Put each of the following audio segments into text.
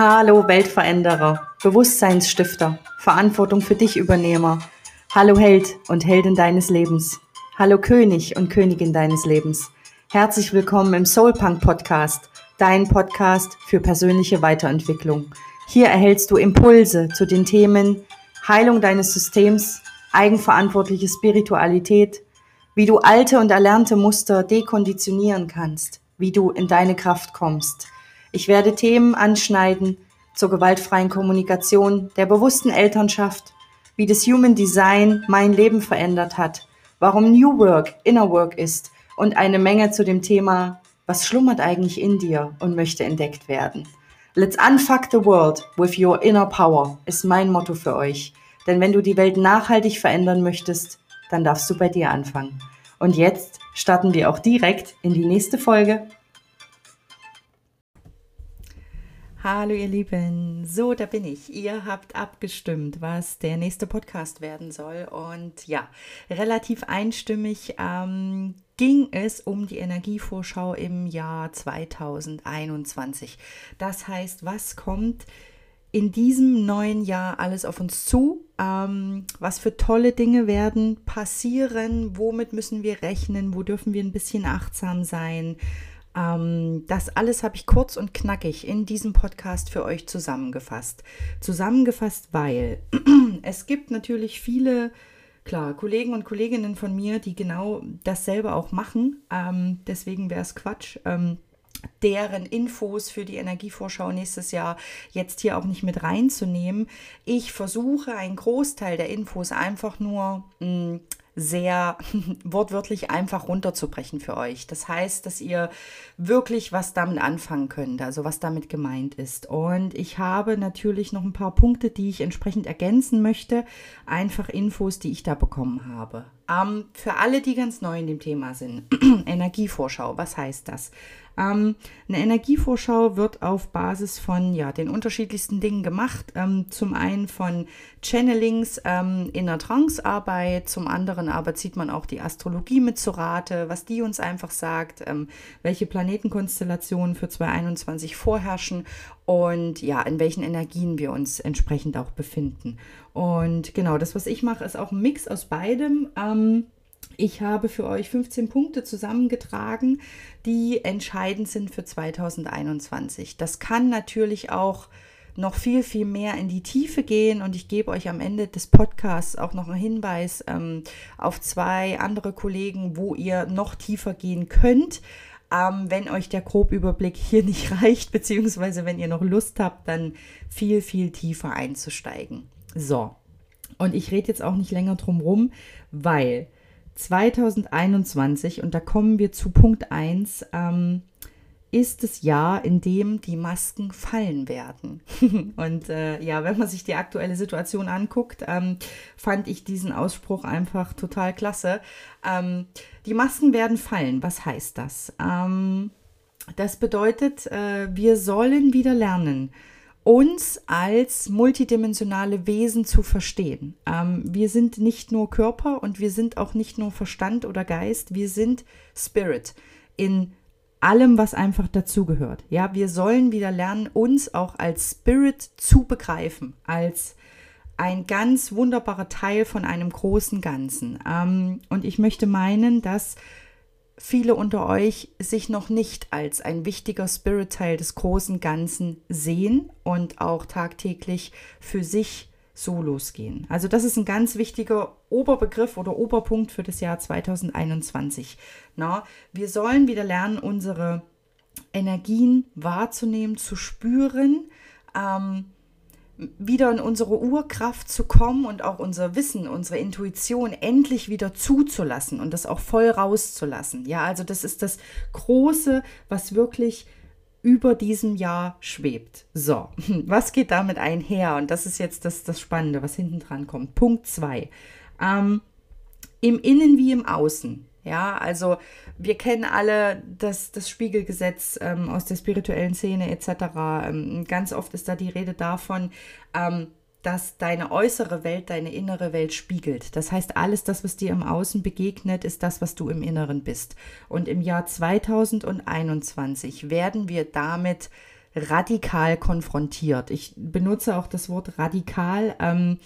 Hallo Weltveränderer, Bewusstseinsstifter, Verantwortung für dich Übernehmer. Hallo Held und Heldin deines Lebens. Hallo König und Königin deines Lebens. Herzlich willkommen im Soulpunk Podcast, dein Podcast für persönliche Weiterentwicklung. Hier erhältst du Impulse zu den Themen Heilung deines Systems, eigenverantwortliche Spiritualität, wie du alte und erlernte Muster dekonditionieren kannst, wie du in deine Kraft kommst – ich werde Themen anschneiden zur gewaltfreien Kommunikation, der bewussten Elternschaft, wie das Human Design mein Leben verändert hat, warum New Work Inner Work ist und eine Menge zu dem Thema, was schlummert eigentlich in dir und möchte entdeckt werden. Let's unfuck the world with your inner power ist mein Motto für euch. Denn wenn du die Welt nachhaltig verändern möchtest, dann darfst du bei dir anfangen. Und jetzt starten wir auch direkt in die nächste Folge. Hallo ihr Lieben, so da bin ich. Ihr habt abgestimmt, was der nächste Podcast werden soll und ja, relativ einstimmig ähm, ging es um die Energievorschau im Jahr 2021. Das heißt, was kommt in diesem neuen Jahr alles auf uns zu? Ähm, was für tolle Dinge werden passieren? Womit müssen wir rechnen? Wo dürfen wir ein bisschen achtsam sein? Ähm, das alles habe ich kurz und knackig in diesem Podcast für euch zusammengefasst. Zusammengefasst, weil es gibt natürlich viele, klar, Kollegen und Kolleginnen von mir, die genau dasselbe auch machen. Ähm, deswegen wäre es Quatsch. Ähm, deren Infos für die Energievorschau nächstes Jahr jetzt hier auch nicht mit reinzunehmen. Ich versuche einen Großteil der Infos einfach nur mh, hm, sehr wortwörtlich einfach runterzubrechen für euch. Das heißt, dass ihr wirklich was damit anfangen könnt, also was damit gemeint ist. Und ich habe natürlich noch ein paar Punkte, die ich entsprechend ergänzen möchte. Einfach Infos, die ich da bekommen habe. Ähm, für alle, die ganz neu in dem Thema sind, Energievorschau, was heißt das? Ähm, eine Energievorschau wird auf Basis von ja, den unterschiedlichsten Dingen gemacht. Ähm, zum einen von Channelings ähm, in der Trancearbeit, zum anderen aber zieht man auch die Astrologie mit zu Rate, was die uns einfach sagt, ähm, welche Planetenkonstellationen für 2021 vorherrschen und ja, in welchen Energien wir uns entsprechend auch befinden. Und genau, das, was ich mache, ist auch ein Mix aus beidem. Ähm, ich habe für euch 15 Punkte zusammengetragen, die entscheidend sind für 2021. Das kann natürlich auch noch viel, viel mehr in die Tiefe gehen und ich gebe euch am Ende des Podcasts auch noch einen Hinweis ähm, auf zwei andere Kollegen, wo ihr noch tiefer gehen könnt. Ähm, wenn euch der Grobüberblick hier nicht reicht, beziehungsweise wenn ihr noch Lust habt, dann viel, viel tiefer einzusteigen. So, und ich rede jetzt auch nicht länger drum rum, weil 2021, und da kommen wir zu Punkt 1, ähm, ist das Jahr, in dem die Masken fallen werden. und äh, ja, wenn man sich die aktuelle Situation anguckt, ähm, fand ich diesen Ausspruch einfach total klasse. Ähm, die Masken werden fallen. Was heißt das? Ähm, das bedeutet, äh, wir sollen wieder lernen, uns als multidimensionale Wesen zu verstehen. Ähm, wir sind nicht nur Körper und wir sind auch nicht nur Verstand oder Geist, wir sind Spirit in allem, was einfach dazugehört. Ja, wir sollen wieder lernen, uns auch als Spirit zu begreifen, als ein ganz wunderbarer Teil von einem großen Ganzen. Ähm, und ich möchte meinen, dass viele unter euch sich noch nicht als ein wichtiger Spirit-Teil des großen Ganzen sehen und auch tagtäglich für sich so losgehen. Also das ist ein ganz wichtiger Oberbegriff oder Oberpunkt für das Jahr 2021. Na, wir sollen wieder lernen, unsere Energien wahrzunehmen, zu spüren, ähm, wieder in unsere Urkraft zu kommen und auch unser Wissen, unsere Intuition endlich wieder zuzulassen und das auch voll rauszulassen. Ja, also das ist das Große, was wirklich über diesem Jahr schwebt. So, was geht damit einher? Und das ist jetzt das, das Spannende, was hinten dran kommt. Punkt 2. Ähm, Im Innen wie im Außen. Ja, also wir kennen alle das, das Spiegelgesetz ähm, aus der spirituellen Szene etc. Ähm, ganz oft ist da die Rede davon, ähm, dass deine äußere Welt deine innere Welt spiegelt. Das heißt, alles das, was dir im Außen begegnet, ist das, was du im Inneren bist. Und im Jahr 2021 werden wir damit radikal konfrontiert. Ich benutze auch das Wort radikal, ähm,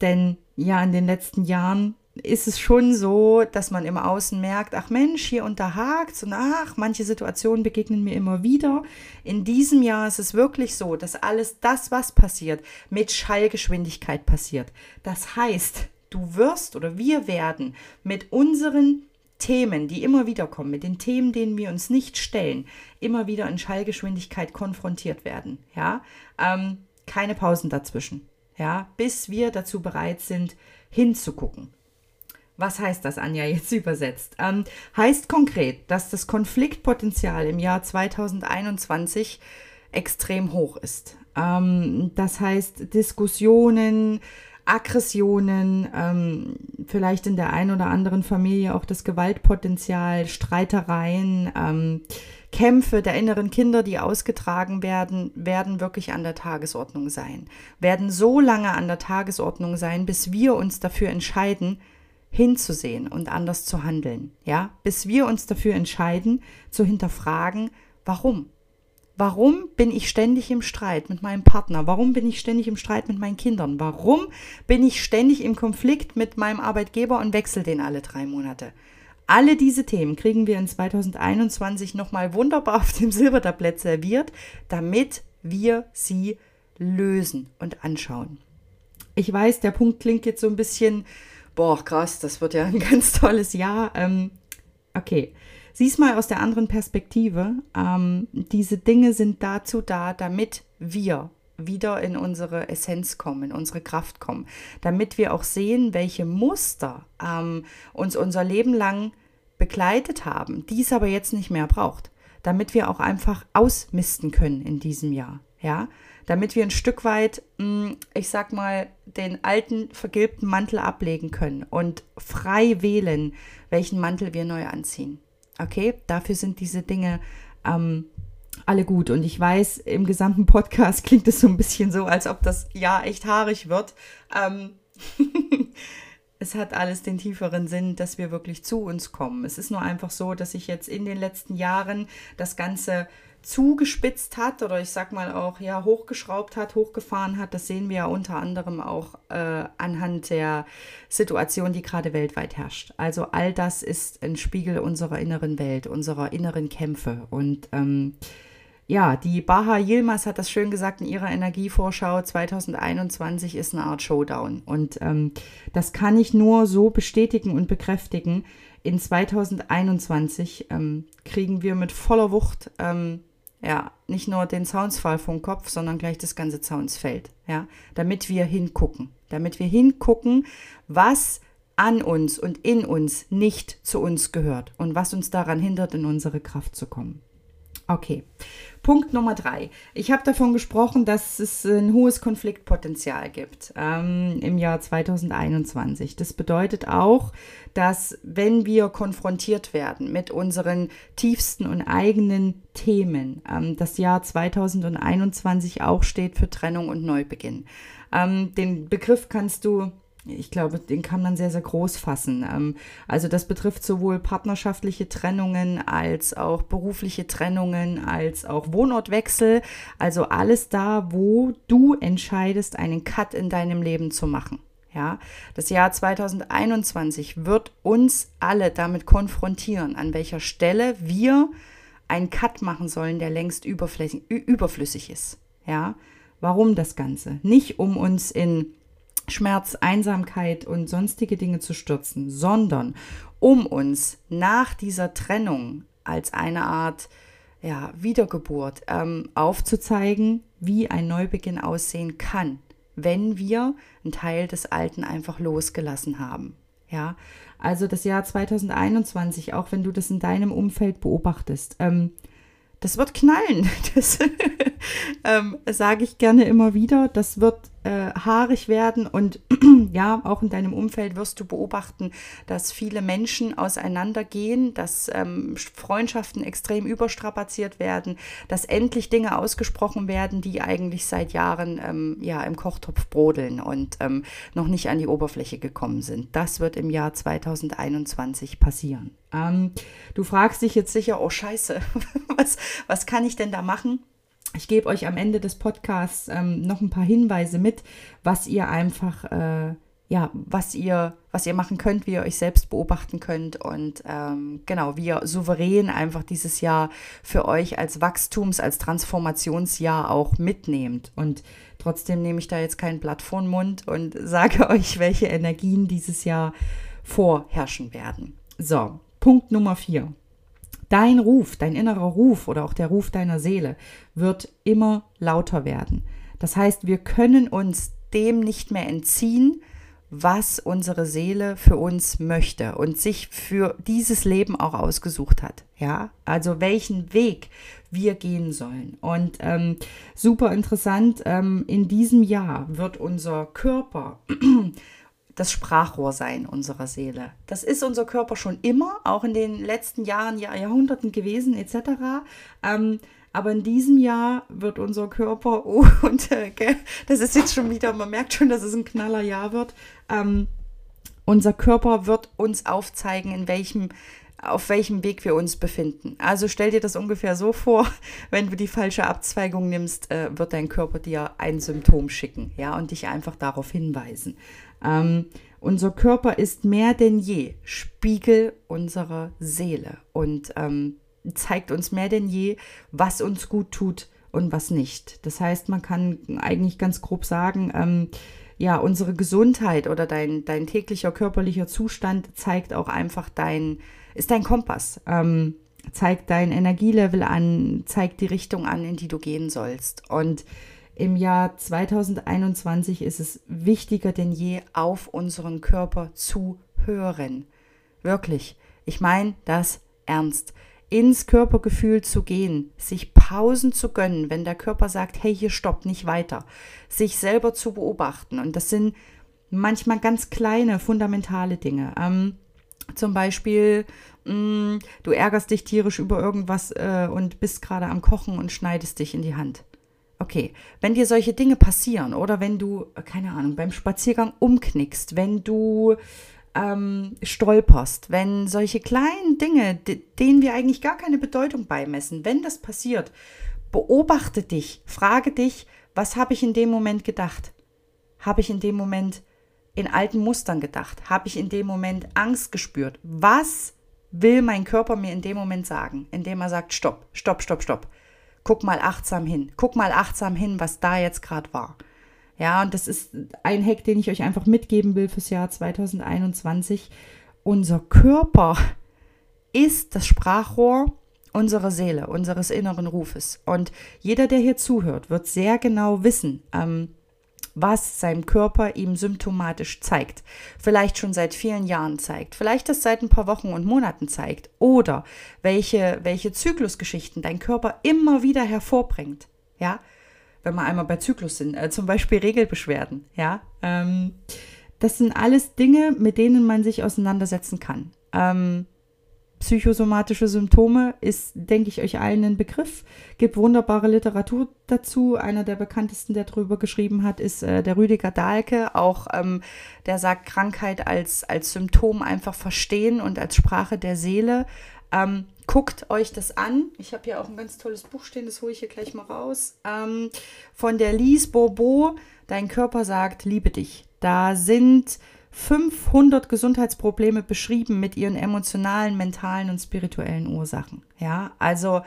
denn ja, in den letzten Jahren ist es schon so, dass man im Außen merkt, ach Mensch, hier unterhakt und ach, manche Situationen begegnen mir immer wieder. In diesem Jahr ist es wirklich so, dass alles das, was passiert, mit Schallgeschwindigkeit passiert. Das heißt, du wirst oder wir werden mit unseren Themen, die immer wieder kommen, mit den Themen, denen wir uns nicht stellen, immer wieder in Schallgeschwindigkeit konfrontiert werden. Ja, ähm, keine Pausen dazwischen. Ja, bis wir dazu bereit sind, hinzugucken. Was heißt das, Anja, jetzt übersetzt? Ähm, heißt konkret, dass das Konfliktpotenzial im Jahr 2021 extrem hoch ist. Ähm, das heißt, Diskussionen, Aggressionen, ähm, vielleicht in der einen oder anderen Familie auch das Gewaltpotenzial, Streitereien, ähm, Kämpfe der inneren Kinder, die ausgetragen werden, werden wirklich an der Tagesordnung sein. Werden so lange an der Tagesordnung sein, bis wir uns dafür entscheiden, hinzusehen und anders zu handeln. Ja, bis wir uns dafür entscheiden, zu hinterfragen, warum? Warum bin ich ständig im Streit mit meinem Partner? Warum bin ich ständig im Streit mit meinen Kindern? Warum bin ich ständig im Konflikt mit meinem Arbeitgeber und wechsle den alle drei Monate? Alle diese Themen kriegen wir in 2021 nochmal wunderbar auf dem Silbertablett serviert, damit wir sie lösen und anschauen. Ich weiß, der Punkt klingt jetzt so ein bisschen, boah, krass, das wird ja ein ganz tolles Jahr. Ähm, okay, Sieh's mal aus der anderen Perspektive. Ähm, diese Dinge sind dazu da, damit wir wieder in unsere Essenz kommen, in unsere Kraft kommen, damit wir auch sehen, welche Muster ähm, uns unser Leben lang begleitet haben, die es aber jetzt nicht mehr braucht, damit wir auch einfach ausmisten können in diesem Jahr, ja, damit wir ein Stück weit, hm, ich sag mal, den alten vergilbten Mantel ablegen können und frei wählen, welchen Mantel wir neu anziehen. Okay, dafür sind diese Dinge ähm, alle gut. Und ich weiß, im gesamten Podcast klingt es so ein bisschen so, als ob das ja echt haarig wird. Ähm es hat alles den tieferen Sinn, dass wir wirklich zu uns kommen. Es ist nur einfach so, dass ich jetzt in den letzten Jahren das Ganze zugespitzt hat oder ich sag mal auch ja hochgeschraubt hat, hochgefahren hat. Das sehen wir ja unter anderem auch äh, anhand der Situation, die gerade weltweit herrscht. Also all das ist ein Spiegel unserer inneren Welt, unserer inneren Kämpfe. Und ähm, ja, die Baha Yilmaz hat das schön gesagt in ihrer Energievorschau. 2021 ist eine Art Showdown. Und ähm, das kann ich nur so bestätigen und bekräftigen. In 2021 ähm, kriegen wir mit voller Wucht ähm, ja, nicht nur den Zaunsfall vom Kopf, sondern gleich das ganze Zaunsfeld, ja, damit wir hingucken, damit wir hingucken, was an uns und in uns nicht zu uns gehört und was uns daran hindert, in unsere Kraft zu kommen. Okay, Punkt Nummer drei. Ich habe davon gesprochen, dass es ein hohes Konfliktpotenzial gibt ähm, im Jahr 2021. Das bedeutet auch, dass wenn wir konfrontiert werden mit unseren tiefsten und eigenen Themen, ähm, das Jahr 2021 auch steht für Trennung und Neubeginn. Ähm, den Begriff kannst du ich glaube, den kann man sehr, sehr groß fassen. Ähm, also das betrifft sowohl partnerschaftliche Trennungen als auch berufliche Trennungen, als auch Wohnortwechsel. Also alles da, wo du entscheidest, einen Cut in deinem Leben zu machen. Ja, das Jahr 2021 wird uns alle damit konfrontieren, an welcher Stelle wir einen Cut machen sollen, der längst überflüssig ist. Ja, warum das Ganze? Nicht um uns in Schmerz, Einsamkeit und sonstige Dinge zu stürzen, sondern um uns nach dieser Trennung als eine Art ja, Wiedergeburt ähm, aufzuzeigen, wie ein Neubeginn aussehen kann, wenn wir einen Teil des Alten einfach losgelassen haben. Ja, also das Jahr 2021, auch wenn du das in deinem Umfeld beobachtest, ähm, das wird knallen. Das ähm, sage ich gerne immer wieder. Das wird äh, haarig werden und ja, auch in deinem Umfeld wirst du beobachten, dass viele Menschen auseinandergehen, dass ähm, Freundschaften extrem überstrapaziert werden, dass endlich Dinge ausgesprochen werden, die eigentlich seit Jahren ähm, ja im Kochtopf brodeln und ähm, noch nicht an die Oberfläche gekommen sind. Das wird im Jahr 2021 passieren. Ähm, du fragst dich jetzt sicher, oh Scheiße, was, was kann ich denn da machen? Ich gebe euch am Ende des Podcasts ähm, noch ein paar Hinweise mit, was ihr einfach, äh, ja, was ihr, was ihr machen könnt, wie ihr euch selbst beobachten könnt und ähm, genau, wie ihr souverän einfach dieses Jahr für euch als Wachstums-, als Transformationsjahr auch mitnehmt. Und trotzdem nehme ich da jetzt kein Blatt vor den Mund und sage euch, welche Energien dieses Jahr vorherrschen werden. So, Punkt Nummer vier. Dein Ruf, dein innerer Ruf oder auch der Ruf deiner Seele wird immer lauter werden. Das heißt, wir können uns dem nicht mehr entziehen, was unsere Seele für uns möchte und sich für dieses Leben auch ausgesucht hat. Ja, also welchen Weg wir gehen sollen. Und ähm, super interessant, ähm, in diesem Jahr wird unser Körper das Sprachrohr sein unserer Seele. Das ist unser Körper schon immer, auch in den letzten Jahren, Jahr, Jahrhunderten gewesen, etc. Ähm, aber in diesem Jahr wird unser Körper, oh, und äh, das ist jetzt schon wieder, man merkt schon, dass es ein knaller Jahr wird. Ähm, unser Körper wird uns aufzeigen, in welchem auf welchem Weg wir uns befinden. Also stell dir das ungefähr so vor, wenn du die falsche Abzweigung nimmst, äh, wird dein Körper dir ein Symptom schicken, ja, und dich einfach darauf hinweisen. Ähm, unser Körper ist mehr denn je Spiegel unserer Seele und ähm, zeigt uns mehr denn je, was uns gut tut und was nicht. Das heißt, man kann eigentlich ganz grob sagen, ähm, ja, unsere Gesundheit oder dein, dein täglicher körperlicher Zustand zeigt auch einfach dein, ist dein Kompass, ähm, zeigt dein Energielevel an, zeigt die Richtung an, in die du gehen sollst. Und im Jahr 2021 ist es wichtiger denn je, auf unseren Körper zu hören. Wirklich. Ich meine das ernst. Ins Körpergefühl zu gehen, sich Pausen zu gönnen, wenn der Körper sagt, hey, hier stoppt nicht weiter, sich selber zu beobachten. Und das sind manchmal ganz kleine, fundamentale Dinge. Ähm, zum Beispiel, mh, mm, du ärgerst dich tierisch über irgendwas äh, und bist gerade am Kochen und schneidest dich in die Hand. Okay, wenn dir solche Dinge passieren oder wenn du, keine Ahnung, beim Spaziergang umknickst, wenn du ähm, stolperst, wenn solche kleinen Dinge, denen wir eigentlich gar keine Bedeutung beimessen, wenn das passiert, beobachte dich, frage dich, was habe ich in dem Moment gedacht? Habe ich in dem Moment in alten Mustern gedacht? Habe ich in dem Moment Angst gespürt? Was will mein Körper mir in dem Moment sagen, indem er sagt, stopp, stopp, stopp, stopp guck mal achtsam hin. Guck mal achtsam hin, was da jetzt gerade war. Ja, und das ist ein Hack, den ich euch einfach mitgeben will fürs Jahr 2021. Unser Körper ist das Sprachrohr unserer Seele, unseres inneren Rufes. Und jeder, der hier zuhört, wird sehr genau wissen, ähm, was sein Körper ihm symptomatisch zeigt. Vielleicht schon seit vielen Jahren zeigt, vielleicht das seit ein paar Wochen und Monaten zeigt oder welche, welche Zyklusgeschichten dein Körper immer wieder hervorbringt. Ja, wenn wir einmal bei Zyklus sind, äh, zum Beispiel Regelbeschwerden. Ja, ähm, das sind alles Dinge, mit denen man sich auseinandersetzen kann. Ähm, psychosomatische Symptome ist, denke ich, euch allen ein Begriff. Gibt wunderbare Literatur dazu. Einer der bekanntesten, der darüber geschrieben hat, ist äh, der Rüdiger Dahlke. Auch ähm, der sagt, Krankheit als, als Symptom einfach verstehen und als Sprache der Seele. Ähm, guckt euch das an. Ich habe hier auch ein ganz tolles Buch stehen, das hole ich hier gleich mal raus. Ähm, von der Lise Bourbeau, Dein Körper sagt, liebe dich. Da sind 500 Gesundheitsprobleme beschrieben mit ihren emotionalen, mentalen und spirituellen Ursachen. Ja, also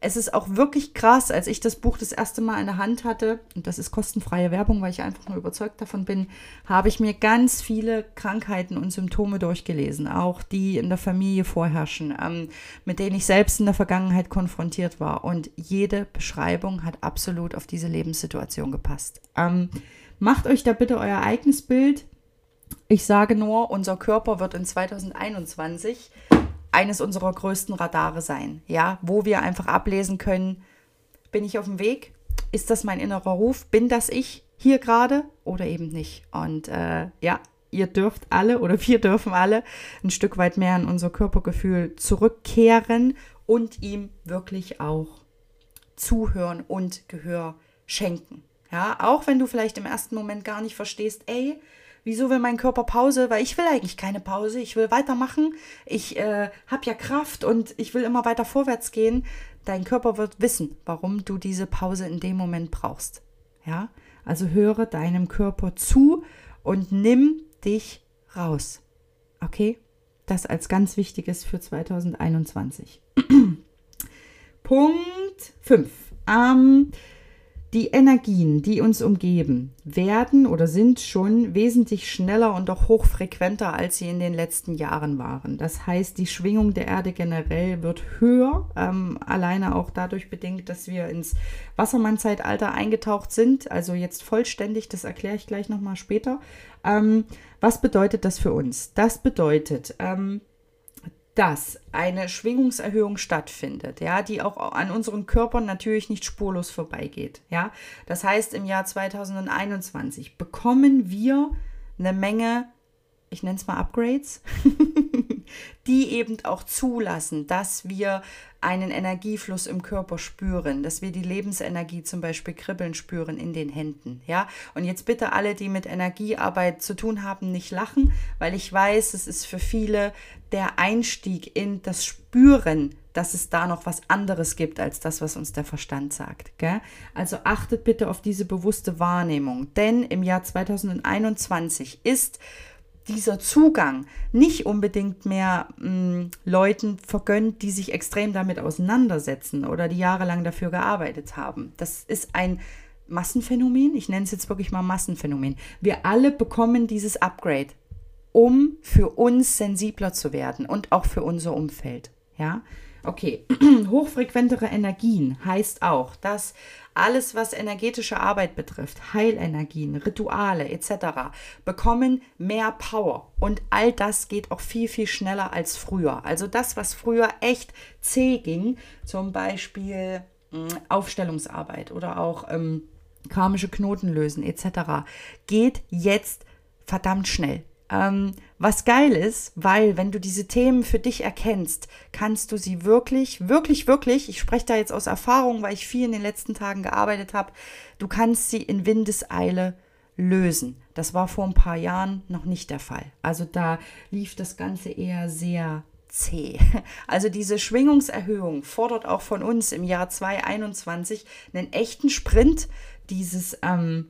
es ist auch wirklich krass, als ich das Buch das erste Mal in der Hand hatte, und das ist kostenfreie Werbung, weil ich einfach nur überzeugt davon bin, habe ich mir ganz viele Krankheiten und Symptome durchgelesen, auch die in der Familie vorherrschen, ähm, mit denen ich selbst in der Vergangenheit konfrontiert war. Und jede Beschreibung hat absolut auf diese Lebenssituation gepasst. Ähm, macht euch da bitte euer eigenes Bild ich sage nur, unser Körper wird in 2021 eines unserer größten Radare sein, ja, wo wir einfach ablesen können, bin ich auf dem Weg? Ist das mein innerer Ruf? Bin das ich hier gerade oder eben nicht? Und äh, ja, ihr dürft alle oder wir dürfen alle ein Stück weit mehr in unser Körpergefühl zurückkehren und ihm wirklich auch zuhören und Gehör schenken. Ja, auch wenn du vielleicht im ersten Moment gar nicht verstehst, ey, wieso will mein Körper Pause? Weil ich will eigentlich keine Pause, ich will weitermachen, ich äh, habe ja Kraft und ich will immer weiter vorwärts gehen. Dein Körper wird wissen, warum du diese Pause in dem Moment brauchst. Ja, also höre deinem Körper zu und nimm dich raus. Okay? Das als ganz wichtiges für 2021. Punkt 5. Ähm, die Energien, die uns umgeben, werden oder sind schon wesentlich schneller und auch hochfrequenter, als sie in den letzten Jahren waren. Das heißt, die Schwingung der Erde generell wird höher, ähm, alleine auch dadurch bedingt, dass wir ins Wassermann-Zeitalter eingetaucht sind, also jetzt vollständig, das erkläre ich gleich nochmal später. Ähm, was bedeutet das für uns? Das bedeutet, ähm, dass eine Schwingungserhöhung stattfindet, ja, die auch an unseren Körpern natürlich nicht spurlos vorbeigeht, ja. Das heißt, im Jahr 2021 bekommen wir eine Menge, ich nenne es mal Upgrades, die eben auch zulassen, dass wir einen Energiefluss im Körper spüren, dass wir die Lebensenergie zum Beispiel kribbeln spüren in den Händen. Ja, und jetzt bitte alle, die mit Energiearbeit zu tun haben, nicht lachen, weil ich weiß, es ist für viele der Einstieg in das Spüren, dass es da noch was anderes gibt als das, was uns der Verstand sagt. Gell? Also achtet bitte auf diese bewusste Wahrnehmung, denn im Jahr 2021 ist dieser Zugang nicht unbedingt mehr mh, hm, Leuten vergönnt, die sich extrem damit auseinandersetzen oder die jahrelang dafür gearbeitet haben. Das ist ein Massenphänomen. Ich nenne es jetzt wirklich mal Massenphänomen. Wir alle bekommen dieses Upgrade, um für uns sensibler zu werden und auch für unser Umfeld. Ja, okay. Hochfrequentere Energien heißt auch, dass alles, was energetische Arbeit betrifft, Heilenergien, Rituale etc., bekommen mehr Power. Und all das geht auch viel, viel schneller als früher. Also das, was früher echt zäh ging, zum Beispiel hm, Aufstellungsarbeit oder auch ähm, karmische Knoten lösen etc., geht jetzt verdammt schnell. Ähm, was geil ist, weil wenn du diese Themen für dich erkennst, kannst du sie wirklich, wirklich, wirklich, ich spreche da jetzt aus Erfahrung, weil ich viel in den letzten Tagen gearbeitet habe, du kannst sie in Windeseile lösen. Das war vor ein paar Jahren noch nicht der Fall. Also da lief das Ganze eher sehr zäh. Also diese Schwingungserhöhung fordert auch von uns im Jahr 2021 einen echten Sprint, dieses ähm,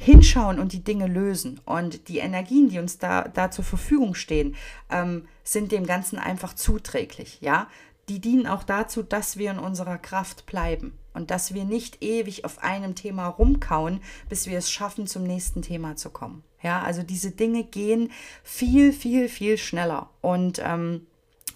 hinschauen und die Dinge lösen. Und die Energien, die uns da, da zur Verfügung stehen, ähm, sind dem Ganzen einfach zuträglich. Ja, die dienen auch dazu, dass wir in unserer Kraft bleiben und dass wir nicht ewig auf einem Thema rumkauen, bis wir es schaffen, zum nächsten Thema zu kommen. Ja, also diese Dinge gehen viel, viel, viel schneller. Und ähm,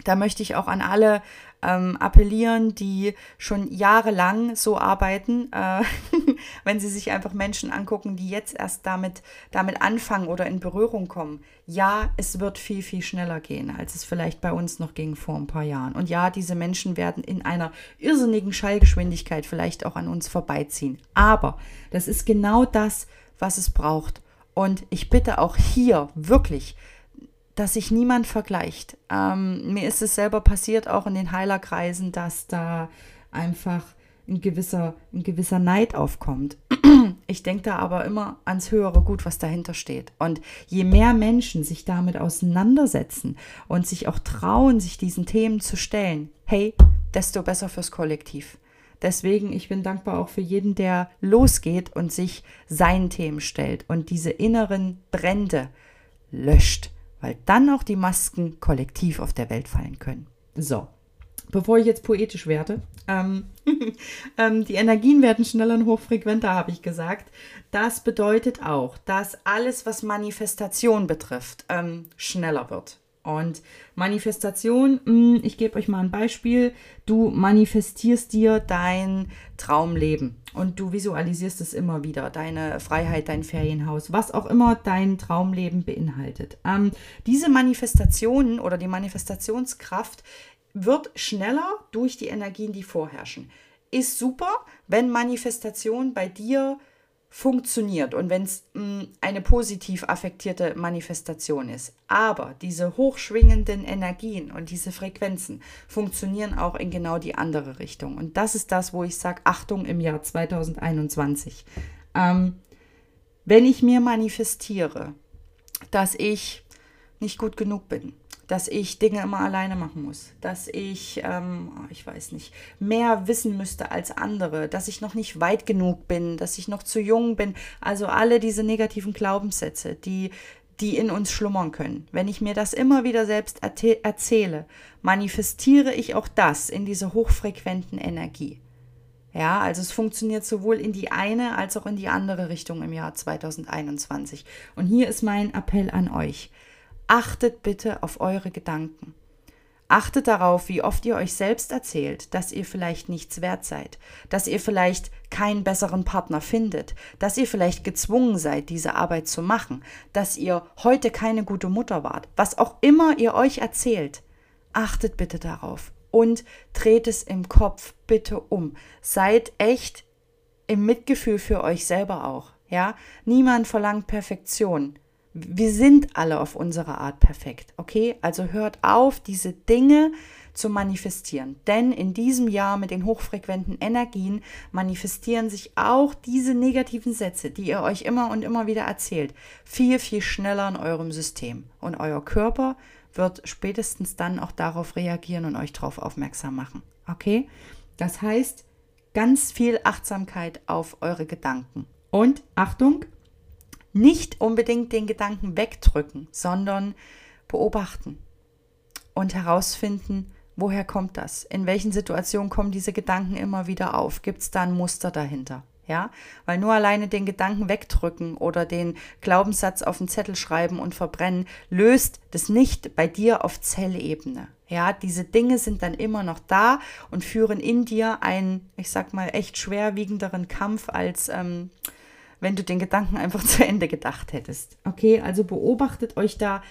da möchte ich auch an alle ähm, appellieren, die schon jahrelang so arbeiten, äh, wenn sie sich einfach Menschen angucken, die jetzt erst damit, damit anfangen oder in Berührung kommen. Ja, es wird viel, viel schneller gehen, als es vielleicht bei uns noch ging vor ein paar Jahren. Und ja, diese Menschen werden in einer irrsinnigen Schallgeschwindigkeit vielleicht auch an uns vorbeiziehen. Aber das ist genau das, was es braucht. Und ich bitte auch hier wirklich, dass sich niemand vergleicht. Ähm, mir ist es selber passiert, auch in den Heilerkreisen, dass da einfach ein gewisser, ein gewisser Neid aufkommt. Ich denke da aber immer ans höhere Gut, was dahinter steht. Und je mehr Menschen sich damit auseinandersetzen und sich auch trauen, sich diesen Themen zu stellen, hey, desto besser fürs Kollektiv. Deswegen, ich bin dankbar auch für jeden, der losgeht und sich seinen Themen stellt und diese inneren Brände löscht weil dann auch die Masken kollektiv auf der Welt fallen können. So, bevor ich jetzt poetisch werde, ähm, ähm, die Energien werden schneller und hochfrequenter, habe ich gesagt. Das bedeutet auch, dass alles, was Manifestation betrifft, ähm, schneller wird. Und Manifestation, hm, ich gebe euch mal ein Beispiel. Du manifestierst dir dein Traumleben und du visualisierst es immer wieder, deine Freiheit, dein Ferienhaus, was auch immer dein Traumleben beinhaltet. Ähm, diese Manifestationen oder die Manifestationskraft wird schneller durch die Energien, die vorherrschen. Ist super, wenn Manifestation bei dir funktioniert und wenn es mm, eine positiv affektierte Manifestation ist. Aber diese hochschwingenden Energien und diese Frequenzen funktionieren auch in genau die andere Richtung. Und das ist das, wo ich sage, Achtung im Jahr 2021. Ähm, wenn ich mir manifestiere, dass ich nicht gut genug bin, dass ich Dinge immer alleine machen muss, dass ich, ähm, oh, ich weiß nicht, mehr wissen müsste als andere, dass ich noch nicht weit genug bin, dass ich noch zu jung bin. Also alle diese negativen Glaubenssätze, die, die in uns schlummern können. Wenn ich mir das immer wieder selbst erzähle, manifestiere ich auch das in diese hochfrequenten Energie. Ja, also es funktioniert sowohl in die eine als auch in die andere Richtung im Jahr 2021. Und hier ist mein Appell an euch. Achtet bitte auf eure Gedanken. Achtet darauf, wie oft ihr euch selbst erzählt, dass ihr vielleicht nichts wert seid, dass ihr vielleicht keinen besseren Partner findet, dass ihr vielleicht gezwungen seid, diese Arbeit zu machen, dass ihr heute keine gute Mutter wart, was auch immer ihr euch erzählt. Achtet bitte darauf und dreht es im Kopf bitte um. Seid echt im Mitgefühl für euch selber auch. Ja, niemand verlangt Perfektion. Wir sind alle auf unsere Art perfekt, okay? Also hört auf, diese Dinge zu manifestieren. Denn in diesem Jahr mit den hochfrequenten Energien manifestieren sich auch diese negativen Sätze, die ihr euch immer und immer wieder erzählt, viel, viel schneller in eurem System. Und euer Körper wird spätestens dann auch darauf reagieren und euch darauf aufmerksam machen. Okay? Das heißt, ganz viel Achtsamkeit auf eure Gedanken. Und Achtung, nicht unbedingt den Gedanken wegdrücken, sondern beobachten und herausfinden, woher kommt das? In welchen Situationen kommen diese Gedanken immer wieder auf? Gibt es da ein Muster dahinter? Ja, weil nur alleine den Gedanken wegdrücken oder den Glaubenssatz auf den Zettel schreiben und verbrennen, löst das nicht bei dir auf Zellebene. Ja, diese Dinge sind dann immer noch da und führen in dir einen, ich sag mal, echt schwerwiegenderen Kampf als ähm, wenn du den Gedanken einfach zu Ende gedacht hättest. Okay, also beobachtet euch da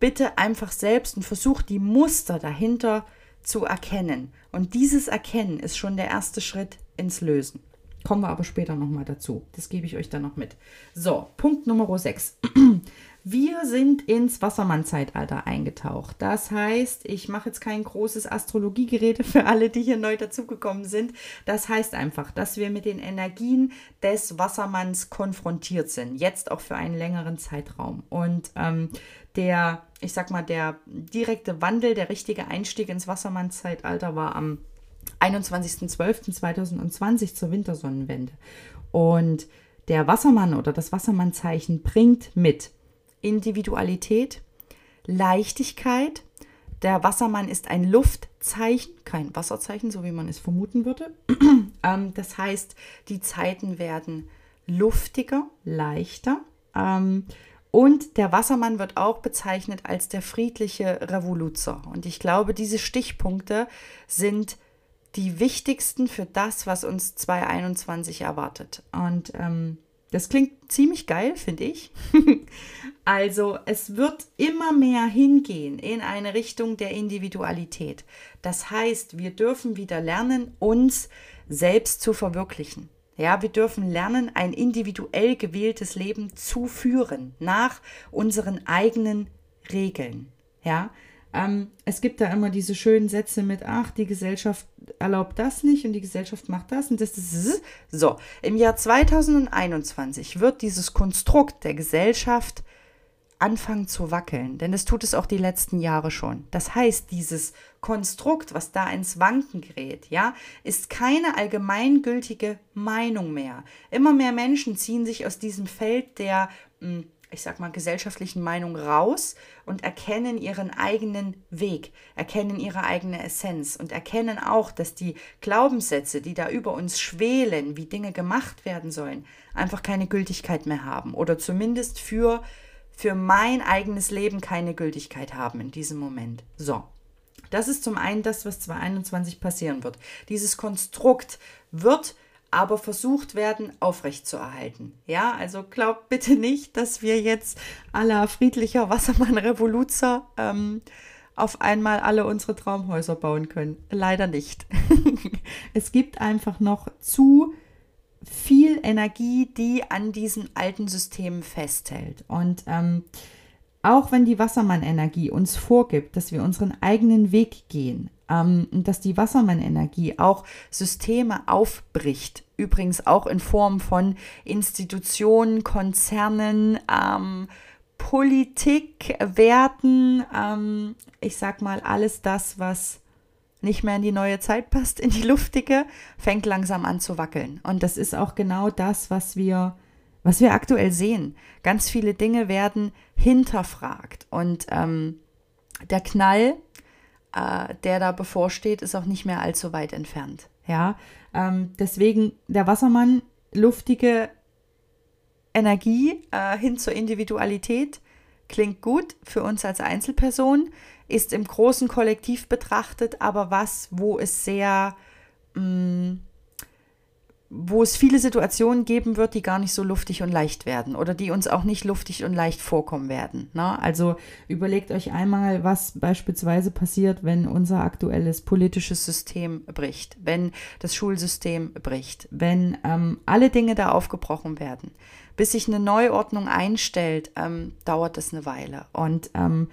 bitte einfach selbst und versucht die Muster dahinter zu erkennen. Und dieses Erkennen ist schon der erste Schritt ins Lösen. Kommen wir aber später nochmal dazu. Das gebe ich euch dann noch mit. So, Punkt Nummer 6. Wir sind ins Wassermann-Zeitalter eingetaucht. Das heißt, ich mache jetzt kein großes Astrologiegerede für alle, die hier neu dazugekommen sind. Das heißt einfach, dass wir mit den Energien des Wassermanns konfrontiert sind. Jetzt auch für einen längeren Zeitraum. Und ähm, der, ich sag mal, der direkte Wandel, der richtige Einstieg ins Wassermann-Zeitalter war am 21.12.2020 zur Wintersonnenwende. Und der Wassermann oder das Wassermannzeichen bringt mit Individualität, Leichtigkeit. Der Wassermann ist ein Luftzeichen, kein Wasserzeichen, so wie man es vermuten würde. ähm, das heißt, die Zeiten werden luftiger, leichter. Ähm, und der Wassermann wird auch bezeichnet als der friedliche Revoluzer. Und ich glaube, diese Stichpunkte sind die wichtigsten für das, was uns 2021 erwartet. Und ähm, das klingt ziemlich geil, finde ich. also es wird immer mehr hingehen in eine Richtung der Individualität. Das heißt, wir dürfen wieder lernen, uns selbst zu verwirklichen. Ja, wir dürfen lernen, ein individuell gewähltes Leben zu führen nach unseren eigenen Regeln. Ja, ähm, es gibt da immer diese schönen Sätze mit, ach, die Gesellschaft erlaubt das nicht und die Gesellschaft macht das und das ist so. Im Jahr 2021 wird dieses Konstrukt der Gesellschaft anfangen zu wackeln, denn es tut es auch die letzten Jahre schon. Das heißt, dieses Konstrukt, was da ins Wanken gerät, ja, ist keine allgemeingültige Meinung mehr. Immer mehr Menschen ziehen sich aus diesem Feld der hm, ich sag mal, gesellschaftlichen Meinung raus und erkennen ihren eigenen Weg, erkennen ihre eigene Essenz und erkennen auch, dass die Glaubenssätze, die da über uns schwelen, wie Dinge gemacht werden sollen, einfach keine Gültigkeit mehr haben oder zumindest für, für mein eigenes Leben keine Gültigkeit haben in diesem Moment. So. Das ist zum einen das, was 2021 passieren wird. Dieses Konstrukt wird aber versucht werden, aufrechtzuerhalten. Ja, also glaubt bitte nicht, dass wir jetzt aller friedlicher Wassermann-Revoluzer ähm, auf einmal alle unsere Traumhäuser bauen können. Leider nicht. es gibt einfach noch zu viel Energie, die an diesen alten Systemen festhält. Und ähm, auch wenn die Wassermann-Energie uns vorgibt, dass wir unseren eigenen Weg gehen, ähm, dass die Wassermann-Energie auch Systeme aufbricht, übrigens auch in Form von Institutionen, Konzernen, ähm, Politik, Werten, ähm, ich sag mal, alles das, was nicht mehr in die neue Zeit passt, in die luftige, fängt langsam an zu wackeln. Und das ist auch genau das, was wir, was wir aktuell sehen. Ganz viele Dinge werden hinterfragt. Und ähm, der Knall, äh, der da bevorsteht, ist auch nicht mehr allzu weit entfernt. Ja, ähm, deswegen der Wassermann, luftige Energie äh, hin zur Individualität, klingt gut für uns als Einzelperson, ist im großen Kollektiv betrachtet, aber was, wo es sehr mh, mm, wo es viele Situationen geben wird, die gar nicht so luftig und leicht werden oder die uns auch nicht luftig und leicht vorkommen werden. Ne? Also überlegt euch einmal, was beispielsweise passiert, wenn unser aktuelles politisches System bricht, wenn das Schulsystem bricht, wenn ähm, alle Dinge da aufgebrochen werden. Bis sich eine Neuordnung einstellt, ähm, dauert es eine Weile. Und ähm,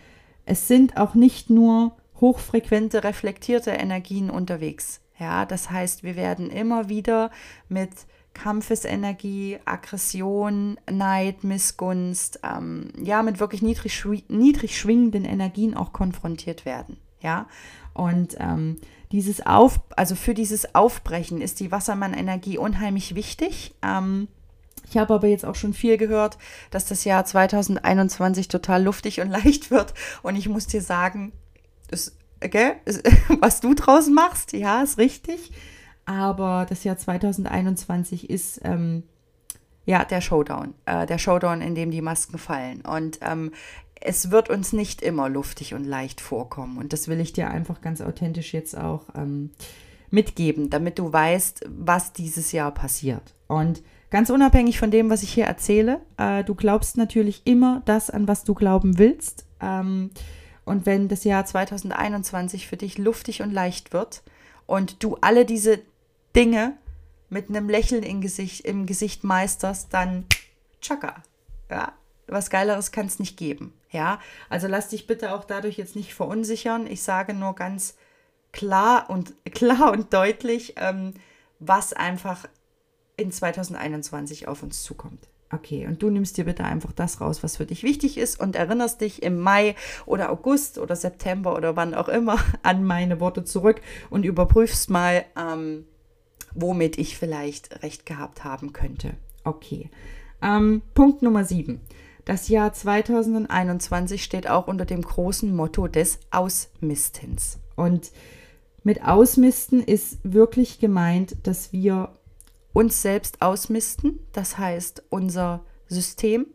es sind auch nicht nur hochfrequente, reflektierte Energien unterwegs ja, das heißt, wir werden immer wieder mit Kampfesenergie, Aggression, Neid, Missgunst, ähm, ja, mit wirklich niedrig, niedrig schwingenden Energien auch konfrontiert werden. Ja, und ähm, dieses Auf, also für dieses Aufbrechen ist die Wassermann-Energie unheimlich wichtig. Ähm, ich habe aber jetzt auch schon viel gehört, dass das Jahr 2021 total luftig und leicht wird. Und ich muss dir sagen, es okay, was du draus machst, ja, ist richtig. Aber das Jahr 2021 ist ähm, ja der Showdown. Äh, der Showdown, in dem die Masken fallen. Und ähm, es wird uns nicht immer luftig und leicht vorkommen. Und das will ich dir einfach ganz authentisch jetzt auch ähm, mitgeben, damit du weißt, was dieses Jahr passiert. Und ganz unabhängig von dem, was ich hier erzähle, äh, du glaubst natürlich immer das, an was du glauben willst. Ähm, und wenn das Jahr 2021 für dich luftig und leicht wird und du alle diese Dinge mit einem Lächeln im Gesicht, im Gesicht meisterst, dann tschakka. Ja, was Geileres kann es nicht geben. Ja, also lass dich bitte auch dadurch jetzt nicht verunsichern. Ich sage nur ganz klar und klar und deutlich, ähm, was einfach in 2021 auf uns zukommt. Okay, und du nimmst dir bitte einfach das raus, was für dich wichtig ist und erinnerst dich im Mai oder August oder September oder wann auch immer an meine Worte zurück und überprüfst mal, ähm, womit ich vielleicht recht gehabt haben könnte. Okay. Ähm, Punkt Nummer 7. Das Jahr 2021 steht auch unter dem großen Motto des Ausmistens. Und mit Ausmisten ist wirklich gemeint, dass wir uns selbst ausmisten, das heißt unser System.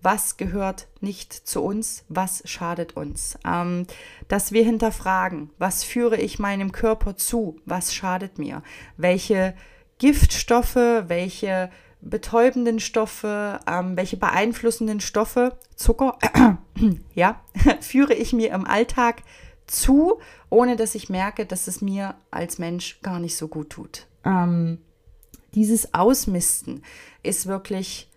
Was gehört nicht zu uns? Was schadet uns? Ähm, dass wir hinterfragen, was führe ich meinem Körper zu? Was schadet mir? Welche Giftstoffe, welche betäubenden Stoffe, ähm, welche beeinflussenden Stoffe, Zucker, ja, führe ich mir im Alltag zu, ohne dass ich merke, dass es mir als Mensch gar nicht so gut tut. Ähm, dieses Ausmisten ist wirklich,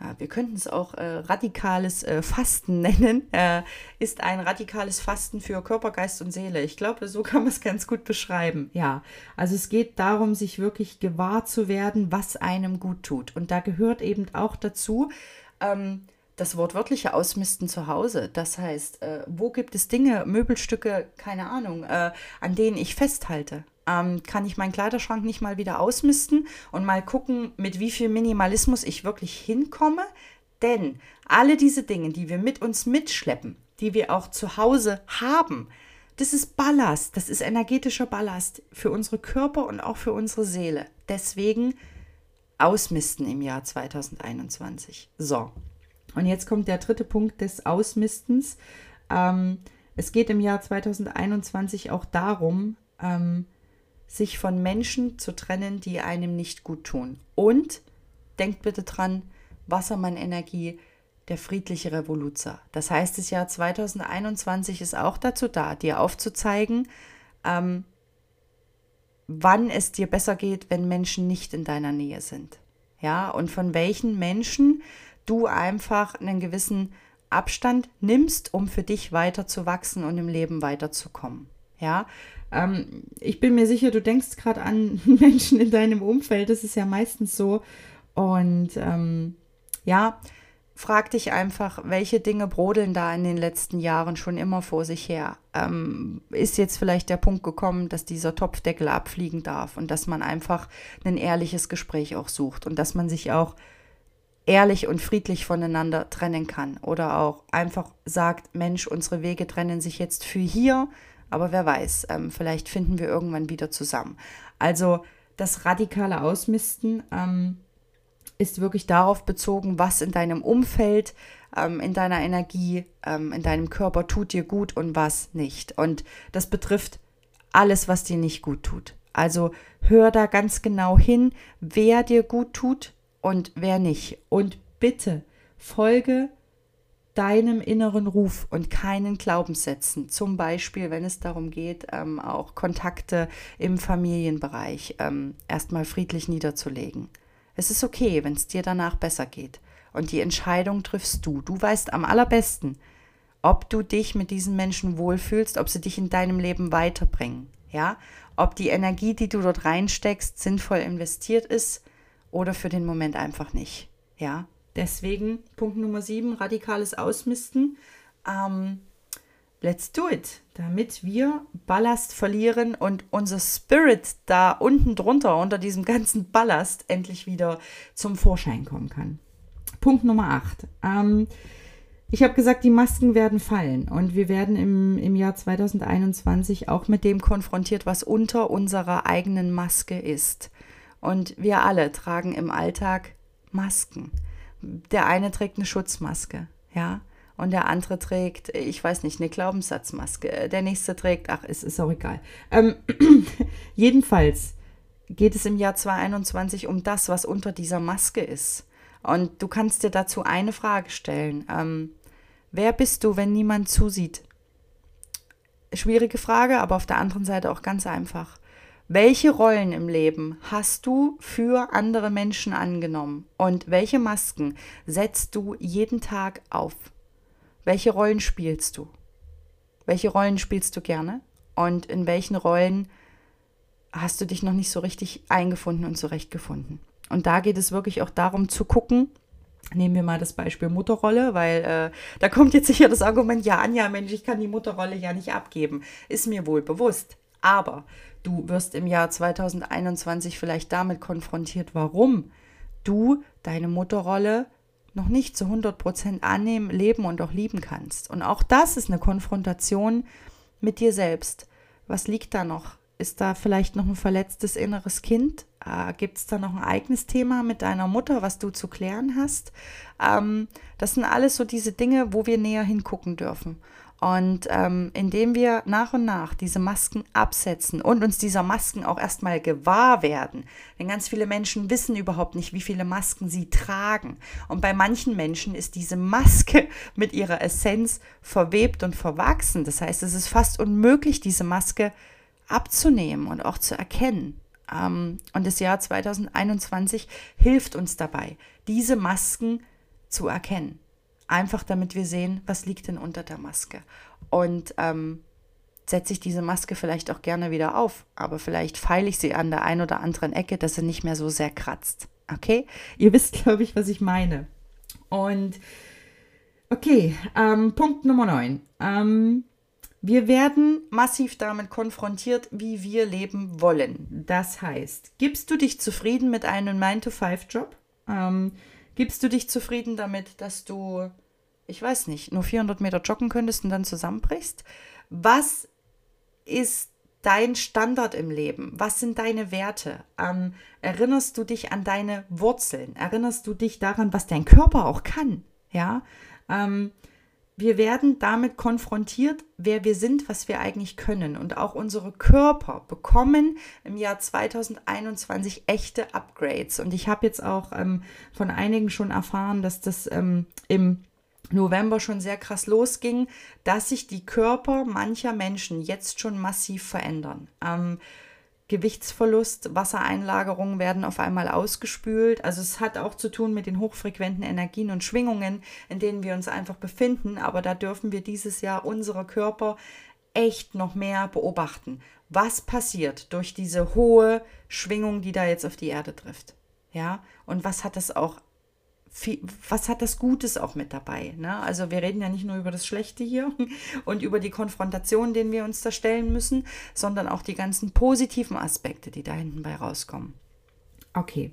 ja, wir könnten es auch äh, radikales äh, Fasten nennen, äh, ist ein radikales Fasten für Körper, Geist und Seele. Ich glaube, so kann man es ganz gut beschreiben. Ja, also es geht darum, sich wirklich gewahr zu werden, was einem gut tut. Und da gehört eben auch dazu, ähm, das wortwörtliche Ausmisten zu Hause. Das heißt, äh, wo gibt es Dinge, Möbelstücke, keine Ahnung, äh, an denen ich festhalte? Ähm, kann ich meinen Kleiderschrank nicht mal wieder ausmisten und mal gucken, mit wie viel Minimalismus ich wirklich hinkomme. Denn alle diese Dinge, die wir mit uns mitschleppen, die wir auch zu Hause haben, das ist Ballast, das ist energetischer Ballast für unsere Körper und auch für unsere Seele. Deswegen ausmisten im Jahr 2021. So, und jetzt kommt der dritte Punkt des Ausmistens. Ähm, es geht im Jahr 2021 auch darum, ähm, sich von Menschen zu trennen, die einem nicht gut tun. Und denkt bitte dran, Wassermann-Energie, der friedliche Revoluzer. Das heißt, das Jahr 2021 ist auch dazu da, dir aufzuzeigen, ähm, wann es dir besser geht, wenn Menschen nicht in deiner Nähe sind. Ja, und von welchen Menschen du einfach einen gewissen Abstand nimmst, um für dich weiter zu wachsen und im Leben weiterzukommen. Ja, ähm, ich bin mir sicher, du denkst gerade an Menschen in deinem Umfeld. Das ist ja meistens so. Und ähm, ja, frag dich einfach, welche Dinge brodeln da in den letzten Jahren schon immer vor sich her? Ähm, ist jetzt vielleicht der Punkt gekommen, dass dieser Topfdeckel abfliegen darf und dass man einfach ein ehrliches Gespräch auch sucht und dass man sich auch ehrlich und friedlich voneinander trennen kann oder auch einfach sagt, Mensch, unsere Wege trennen sich jetzt für hier, aber wer weiß, ähm, vielleicht finden wir irgendwann wieder zusammen. Also das radikale Ausmisten ähm, ist wirklich darauf bezogen, was in deinem Umfeld, ähm, in deiner Energie, ähm, in deinem Körper tut dir gut und was nicht. Und das betrifft alles, was dir nicht gut tut. Also hör da ganz genau hin, wer dir gut tut, und wer nicht. Und bitte folge deinem inneren Ruf und keinen Glaubenssätzen. Zum Beispiel, wenn es darum geht, ähm, auch Kontakte im Familienbereich ähm, erstmal friedlich niederzulegen. Es ist okay, wenn es dir danach besser geht. Und die Entscheidung triffst du. Du weißt am allerbesten, ob du dich mit diesen Menschen wohlfühlst, ob sie dich in deinem Leben weiterbringen. Ja, ob die Energie, die du dort reinsteckst, sinnvoll investiert ist oder für den Moment einfach nicht. Ja, deswegen Punkt Nummer 7, radikales Ausmisten. Ähm, let's do it, damit wir Ballast verlieren und unser Spirit da unten drunter, unter diesem ganzen Ballast, endlich wieder zum Vorschein kommen kann. Punkt Nummer 8. Ähm, ich habe gesagt, die Masken werden fallen und wir werden im, im Jahr 2021 auch mit dem konfrontiert, was unter unserer eigenen Maske ist. Und wir alle tragen im Alltag Masken. Der eine trägt eine Schutzmaske, ja, und der andere trägt, ich weiß nicht, eine Glaubenssatzmaske. Der nächste trägt, ach, es ist auch egal. Ähm, jedenfalls geht es im Jahr 2021 um das, was unter dieser Maske ist. Und du kannst dir dazu eine Frage stellen. Ähm, wer bist du, wenn niemand zusieht? Schwierige Frage, aber auf der anderen Seite auch ganz einfach. Welche Rollen im Leben hast du für andere Menschen angenommen und welche Masken setzt du jeden Tag auf? Welche Rollen spielst du? Welche Rollen spielst du gerne und in welchen Rollen hast du dich noch nicht so richtig eingefunden und zurechtgefunden? Und da geht es wirklich auch darum zu gucken, Nehmen wir mal das Beispiel Mutterrolle, weil äh, da kommt jetzt sicher das Argument, ja, Anja, Mensch, ich kann die Mutterrolle ja nicht abgeben. Ist mir wohl bewusst. Aber du wirst im Jahr 2021 vielleicht damit konfrontiert, warum du deine Mutterrolle noch nicht zu 100 Prozent annehmen, leben und auch lieben kannst. Und auch das ist eine Konfrontation mit dir selbst. Was liegt da noch? Ist da vielleicht noch ein verletztes inneres Kind? Äh, Gibt es da noch ein eigenes Thema mit deiner Mutter, was du zu klären hast? Ähm, das sind alles so diese Dinge, wo wir näher hingucken dürfen. Und ähm, indem wir nach und nach diese Masken absetzen und uns dieser Masken auch erstmal gewahr werden, denn ganz viele Menschen wissen überhaupt nicht, wie viele Masken sie tragen. Und bei manchen Menschen ist diese Maske mit ihrer Essenz verwebt und verwachsen. Das heißt, es ist fast unmöglich, diese Maske abzunehmen und auch zu erkennen. Ähm, und das Jahr 2021 hilft uns dabei, diese Masken zu erkennen. Einfach damit wir sehen, was liegt denn unter der Maske. Und ähm, setze ich diese Maske vielleicht auch gerne wieder auf, aber vielleicht feile ich sie an der einen oder anderen Ecke, dass sie nicht mehr so sehr kratzt. Okay? Ihr wisst, glaube ich, was ich meine. Und okay, ähm, Punkt Nummer 9. Ähm, wir werden massiv damit konfrontiert, wie wir leben wollen. Das heißt, gibst du dich zufrieden mit einem 9-to-5-Job? Ähm, gibst du dich zufrieden damit, dass du ich weiß nicht, nur 400 Meter joggen könntest und dann zusammenbrichst? Was ist dein Standard im Leben? Was sind deine Werte? Ähm, erinnerst du dich an deine Wurzeln? Erinnerst du dich daran, was dein Körper auch kann? Ja, ähm, wir werden damit konfrontiert, wer wir sind, was wir eigentlich können. Und auch unsere Körper bekommen im Jahr 2021 echte Upgrades. Und ich habe jetzt auch ähm, von einigen schon erfahren, dass das ähm, im November schon sehr krass losging, dass sich die Körper mancher Menschen jetzt schon massiv verändern. Ähm, Gewichtsverlust, Wassereinlagerungen werden auf einmal ausgespült. Also es hat auch zu tun mit den hochfrequenten Energien und Schwingungen, in denen wir uns einfach befinden. Aber da dürfen wir dieses Jahr unsere Körper echt noch mehr beobachten. Was passiert durch diese hohe Schwingung, die da jetzt auf die Erde trifft? Ja, und was hat das auch was hat das Gutes auch mit dabei? Ne? Also wir reden ja nicht nur über das Schlechte hier und über die Konfrontation, denen wir uns da stellen müssen, sondern auch die ganzen positiven Aspekte, die da hinten bei rauskommen. Okay,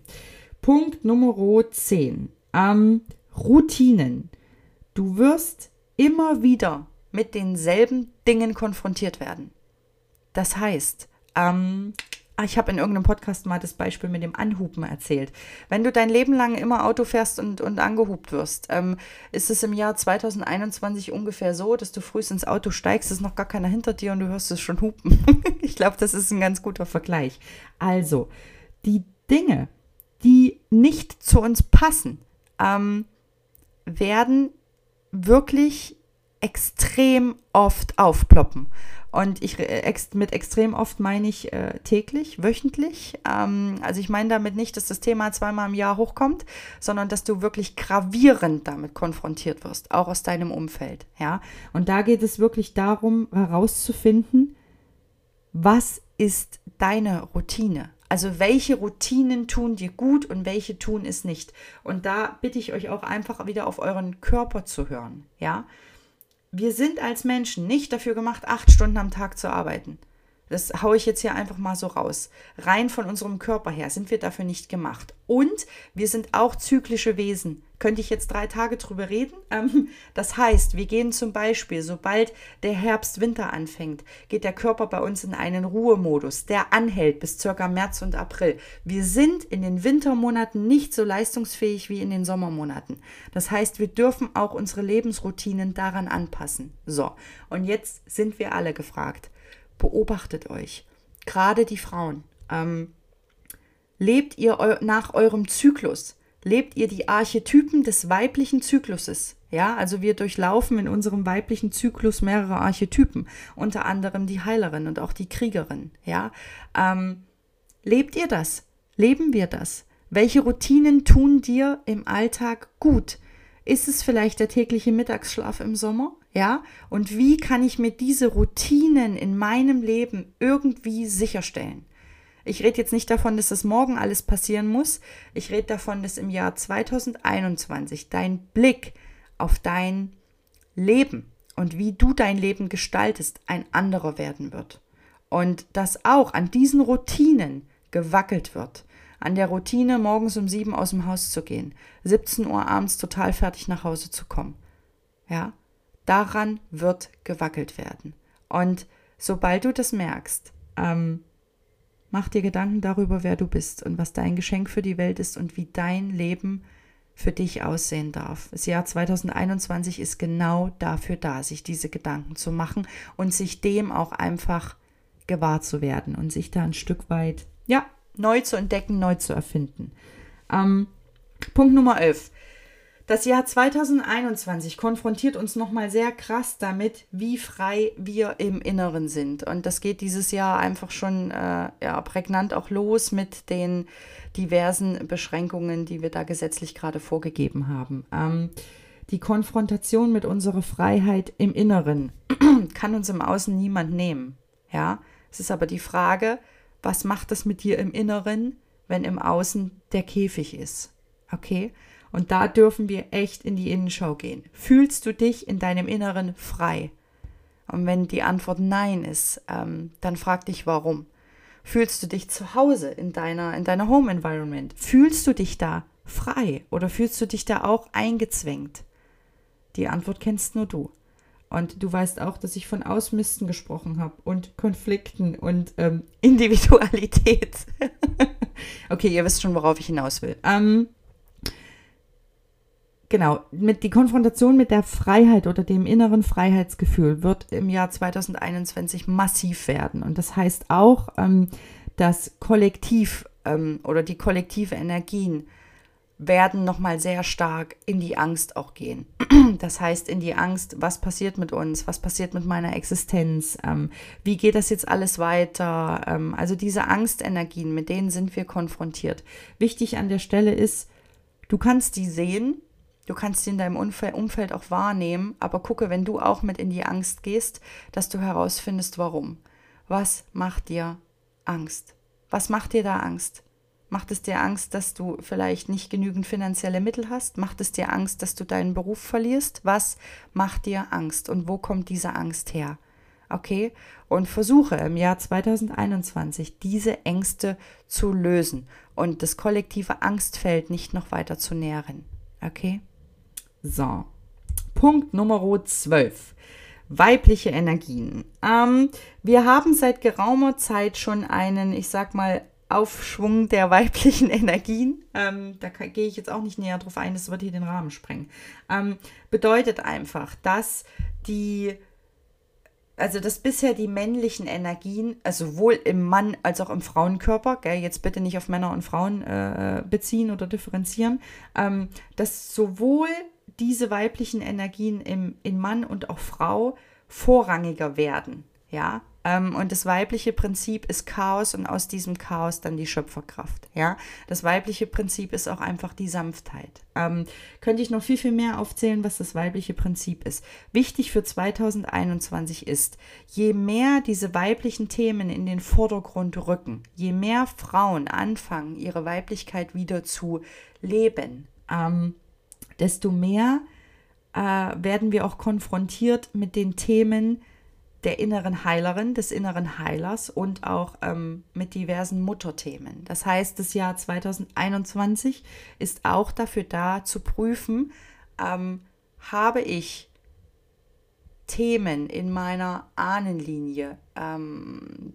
Punkt Nummer 10. Ähm, Routinen. Du wirst immer wieder mit denselben Dingen konfrontiert werden. Das heißt, ähm, ich habe in irgendeinem Podcast mal das Beispiel mit dem Anhupen erzählt. Wenn du dein Leben lang immer Auto fährst und, und angehupt wirst, ähm, ist es im Jahr 2021 ungefähr so, dass du früh ins Auto steigst, ist noch gar keiner hinter dir und du hörst es schon hupen. ich glaube, das ist ein ganz guter Vergleich. Also, die Dinge, die nicht zu uns passen, ähm, werden wirklich extrem oft aufploppen. Und ich ex, mit extrem oft meine ich äh, täglich, wöchentlich. Ähm, also ich meine damit nicht, dass das Thema zweimal im Jahr hochkommt, sondern dass du wirklich gravierend damit konfrontiert wirst, auch aus deinem Umfeld. Ja? Und da geht es wirklich darum, herauszufinden, was ist deine Routine? Also welche Routinen tun dir gut und welche tun es nicht. Und da bitte ich euch auch einfach wieder auf euren Körper zu hören. Ja, wir sind als Menschen nicht dafür gemacht, acht Stunden am Tag zu arbeiten. Das haue ich jetzt hier einfach mal so raus. Rein von unserem Körper her sind wir dafür nicht gemacht. Und wir sind auch zyklische Wesen. Könnte ich jetzt drei Tage drüber reden? Ähm, das heißt, wir gehen zum Beispiel, sobald der Herbst-Winter anfängt, geht der Körper bei uns in einen Ruhemodus, der anhält bis circa März und April. Wir sind in den Wintermonaten nicht so leistungsfähig wie in den Sommermonaten. Das heißt, wir dürfen auch unsere Lebensroutinen daran anpassen. So, und jetzt sind wir alle gefragt beobachtet euch, gerade die Frauen. Ähm, lebt ihr eu nach eurem Zyklus? Lebt ihr die Archetypen des weiblichen Zykluses? Ja, also wir durchlaufen in unserem weiblichen Zyklus mehrere Archetypen, unter anderem die Heilerin und auch die Kriegerin. Ja, ähm, lebt ihr das? Leben wir das? Welche Routinen tun dir im Alltag gut? Ist es vielleicht der tägliche Mittagsschlaf im Sommer? Ja? Und wie kann ich mir diese Routinen in meinem Leben irgendwie sicherstellen? Ich rede jetzt nicht davon, dass das morgen alles passieren muss. Ich rede davon, dass im Jahr 2021 dein Blick auf dein Leben und wie du dein Leben gestaltest ein anderer werden wird. Und dass auch an diesen Routinen gewackelt wird. An der Routine, morgens um sieben aus dem Haus zu gehen, 17 Uhr abends total fertig nach Hause zu kommen. Ja, daran wird gewackelt werden. Und sobald du das merkst, ähm, mach dir Gedanken darüber, wer du bist und was dein Geschenk für die Welt ist und wie dein Leben für dich aussehen darf. Das Jahr 2021 ist genau dafür da, sich diese Gedanken zu machen und sich dem auch einfach gewahr zu werden und sich da ein Stück weit, ja, neu zu entdecken, neu zu erfinden. Ähm, Punkt Nummer 11. Das Jahr 2021 konfrontiert uns nochmal sehr krass damit, wie frei wir im Inneren sind. Und das geht dieses Jahr einfach schon äh, ja, prägnant auch los mit den diversen Beschränkungen, die wir da gesetzlich gerade vorgegeben haben. Ähm, die Konfrontation mit unserer Freiheit im Inneren kann uns im Außen niemand nehmen. Ja, es ist aber die Frage, was macht das mit dir im Inneren, wenn im Außen der Käfig ist? Okay? Und da dürfen wir echt in die Innenschau gehen. Fühlst du dich in deinem Inneren frei? Und wenn die Antwort Nein ist, ähm, dann frag dich warum. Fühlst du dich zu Hause in deiner, in deiner Home Environment? Fühlst du dich da frei oder fühlst du dich da auch eingezwängt? Die Antwort kennst nur du. Und du weißt auch, dass ich von Ausmisten gesprochen habe und Konflikten und ähm, Individualität. okay, ihr wisst schon, worauf ich hinaus will. Ähm, Genau, mit die Konfrontation mit der Freiheit oder dem inneren Freiheitsgefühl wird im Jahr 2021 massiv werden. Und das heißt auch, ähm, dass Kollektiv ähm, oder die kollektive Energien werden nochmal sehr stark in die Angst auch gehen. Das heißt, in die Angst, was passiert mit uns, was passiert mit meiner Existenz, ähm, wie geht das jetzt alles weiter. Ähm, also diese Angstenergien, mit denen sind wir konfrontiert. Wichtig an der Stelle ist, du kannst die sehen, Du kannst sie in deinem Umfeld auch wahrnehmen, aber gucke, wenn du auch mit in die Angst gehst, dass du herausfindest, warum. Was macht dir Angst? Was macht dir da Angst? Macht es dir Angst, dass du vielleicht nicht genügend finanzielle Mittel hast? Macht es dir Angst, dass du deinen Beruf verlierst? Was macht dir Angst und wo kommt diese Angst her? Okay? Und versuche im Jahr 2021 diese Ängste zu lösen und das kollektive Angstfeld nicht noch weiter zu nähren. Okay? So. Punkt Nummer 12 weibliche Energien. Ähm, wir haben seit geraumer Zeit schon einen, ich sag mal, Aufschwung der weiblichen Energien. Ähm, da gehe ich jetzt auch nicht näher drauf ein, das wird hier den Rahmen sprengen. Ähm, bedeutet einfach, dass die, also dass bisher die männlichen Energien, also sowohl im Mann als auch im Frauenkörper, gell, jetzt bitte nicht auf Männer und Frauen äh, beziehen oder differenzieren, ähm, dass sowohl diese weiblichen Energien im, in Mann und auch Frau vorrangiger werden. Ja, ähm, und das weibliche Prinzip ist Chaos und aus diesem Chaos dann die Schöpferkraft. Ja, das weibliche Prinzip ist auch einfach die Sanftheit. Ähm, könnte ich noch viel, viel mehr aufzählen, was das weibliche Prinzip ist. Wichtig für 2021 ist, je mehr diese weiblichen Themen in den Vordergrund rücken, je mehr Frauen anfangen, ihre Weiblichkeit wieder zu leben, ähm, desto mehr äh, werden wir auch konfrontiert mit den Themen der inneren Heilerin, des inneren Heilers und auch ähm, mit diversen Mutterthemen. Das heißt, das Jahr 2021 ist auch dafür da zu prüfen, ähm, habe ich Themen in meiner Ahnenlinie, ähm,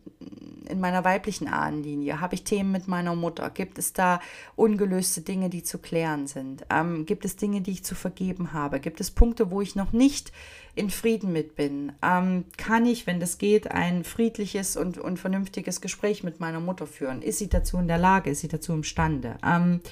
in meiner weiblichen Ahnenlinie? Habe ich Themen mit meiner Mutter? Gibt es da ungelöste Dinge, die zu klären sind? Ähm, gibt es Dinge, die ich zu vergeben habe? Gibt es Punkte, wo ich noch nicht in Frieden mit bin? Ähm, kann ich, wenn das geht, ein friedliches und, und vernünftiges Gespräch mit meiner Mutter führen? Ist sie dazu in der Lage? Ist sie dazu imstande? Ähm,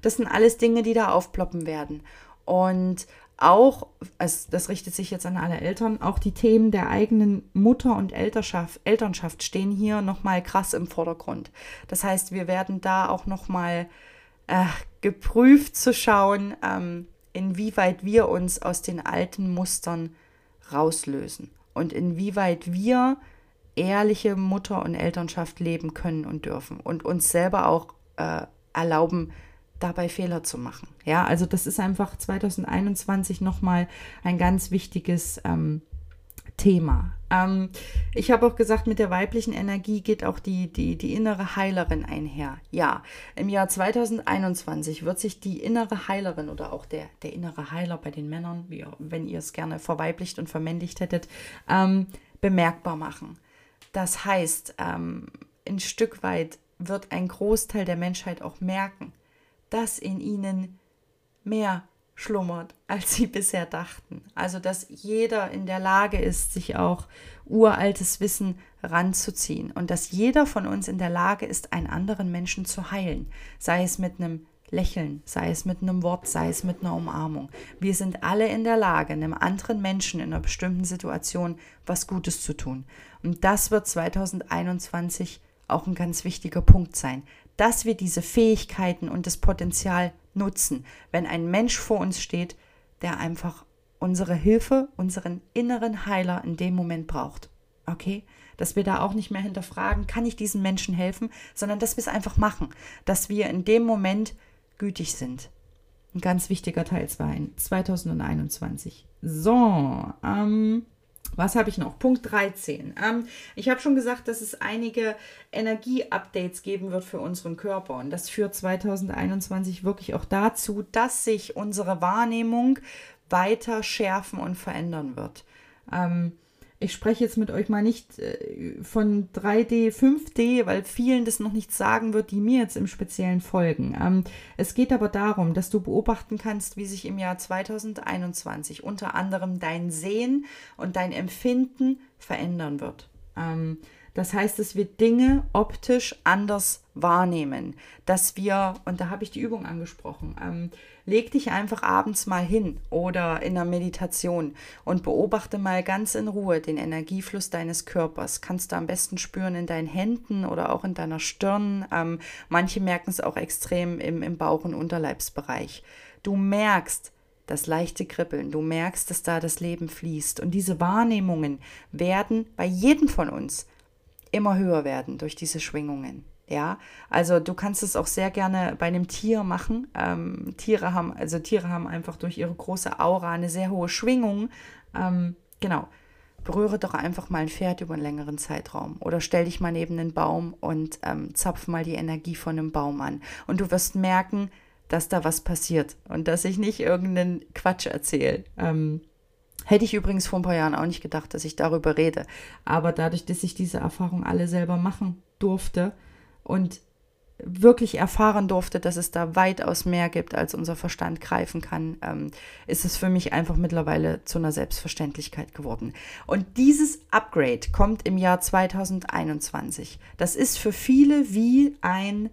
das sind alles Dinge, die da aufploppen werden. Und auch, also das richtet sich jetzt an alle Eltern, auch die Themen der eigenen Mutter- und Elternschaft, Elternschaft stehen hier nochmal krass im Vordergrund. Das heißt, wir werden da auch nochmal äh, geprüft zu schauen, ähm, inwieweit wir uns aus den alten Mustern rauslösen und inwieweit wir ehrliche Mutter- und Elternschaft leben können und dürfen und uns selber auch äh, erlauben, dabei Fehler zu machen. Ja, also das ist einfach 2021 nochmal ein ganz wichtiges ähm, Thema. Ähm, ich habe auch gesagt, mit der weiblichen Energie geht auch die, die, die innere Heilerin einher. Ja, im Jahr 2021 wird sich die innere Heilerin oder auch der, der innere Heiler bei den Männern, wie, wenn ihr es gerne verweiblicht und vermännlicht hättet, ähm, bemerkbar machen. Das heißt, ähm, ein Stück weit wird ein Großteil der Menschheit auch merken, dass in ihnen mehr schlummert, als sie bisher dachten. Also dass jeder in der Lage ist, sich auch uraltes Wissen ranzuziehen und dass jeder von uns in der Lage ist, einen anderen Menschen zu heilen, sei es mit einem Lächeln, sei es mit einem Wort, sei es mit einer Umarmung. Wir sind alle in der Lage, einem anderen Menschen in einer bestimmten Situation was Gutes zu tun. Und das wird 2021 auch ein ganz wichtiger Punkt sein, dass wir diese Fähigkeiten und das Potenzial nutzen, wenn ein Mensch vor uns steht, der einfach unsere Hilfe, unseren inneren Heiler in dem Moment braucht. Okay? Dass wir da auch nicht mehr hinterfragen, kann ich diesem Menschen helfen, sondern dass wir es einfach machen, dass wir in dem Moment gütig sind. Ein ganz wichtiger Teil 2021. So, ähm, was habe ich noch? Punkt 13. Ähm, ich habe schon gesagt, dass es einige Energie-Updates geben wird für unseren Körper. Und das führt 2021 wirklich auch dazu, dass sich unsere Wahrnehmung weiter schärfen und verändern wird. Ähm, ich spreche jetzt mit euch mal nicht äh, von 3D, 5D, weil vielen das noch nichts sagen wird, die mir jetzt im Speziellen folgen. Ähm, es geht aber darum, dass du beobachten kannst, wie sich im Jahr 2021 unter anderem dein Sehen und dein Empfinden verändern wird. Ähm, das heißt, dass wir Dinge optisch anders wahrnehmen, dass wir, und da habe ich die Übung angesprochen, ähm, leg dich einfach abends mal hin oder in der Meditation und beobachte mal ganz in Ruhe den Energiefluss deines Körpers. Kannst du am besten spüren in deinen Händen oder auch in deiner Stirn. Ähm, manche merken es auch extrem im, im Bauch- und Unterleibsbereich. Du merkst, das leichte Kribbeln. Du merkst, dass da das Leben fließt. Und diese Wahrnehmungen werden bei jedem von uns immer höher werden durch diese Schwingungen. Ja, also du kannst es auch sehr gerne bei einem Tier machen. Ähm, Tiere haben, also Tiere haben einfach durch ihre große Aura eine sehr hohe Schwingung. Ähm, genau. Berühre doch einfach mal ein Pferd über einen längeren Zeitraum oder stell dich mal neben einen Baum und ähm, zapf mal die Energie von einem Baum an. Und du wirst merken, dass da was passiert und dass ich nicht irgendeinen Quatsch erzähle. Ähm, hätte ich übrigens vor ein paar Jahren auch nicht gedacht, dass ich darüber rede. Aber dadurch, dass ich diese Erfahrung alle selber machen durfte, und wirklich erfahren durfte, dass es da weitaus mehr gibt, als unser Verstand greifen kann, ähm, ist es für mich einfach mittlerweile zu einer Selbstverständlichkeit geworden. Und dieses Upgrade kommt im Jahr 2021. Das ist für viele wie ein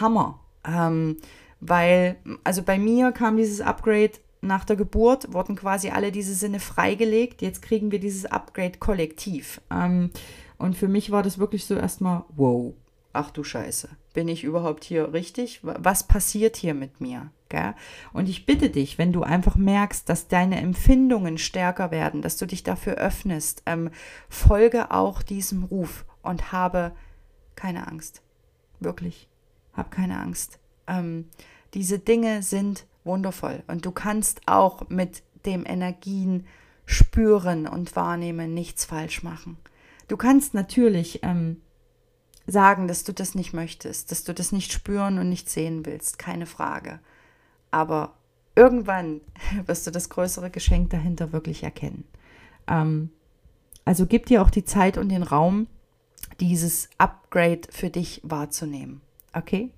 Hammer, ähm, weil, also bei mir kam dieses Upgrade nach der Geburt, wurden quasi alle diese Sinne freigelegt. Jetzt kriegen wir dieses Upgrade kollektiv. Ähm, und für mich war das wirklich so erstmal, wow, ach du Scheiße, bin ich überhaupt hier richtig? Was passiert hier mit mir? Gell? Und ich bitte dich, wenn du einfach merkst, dass deine Empfindungen stärker werden, dass du dich dafür öffnest, ähm, folge auch diesem Ruf und habe keine Angst. Wirklich, hab keine Angst. Ähm, diese Dinge sind wundervoll und du kannst auch mit dem Energien spüren und wahrnehmen nichts falsch machen. Du kannst natürlich ähm, sagen, dass du das nicht möchtest, dass du das nicht spüren und nicht sehen willst, keine Frage. Aber irgendwann wirst du das größere Geschenk dahinter wirklich erkennen. Ähm, also gib dir auch die Zeit und den Raum, dieses Upgrade für dich wahrzunehmen. Okay?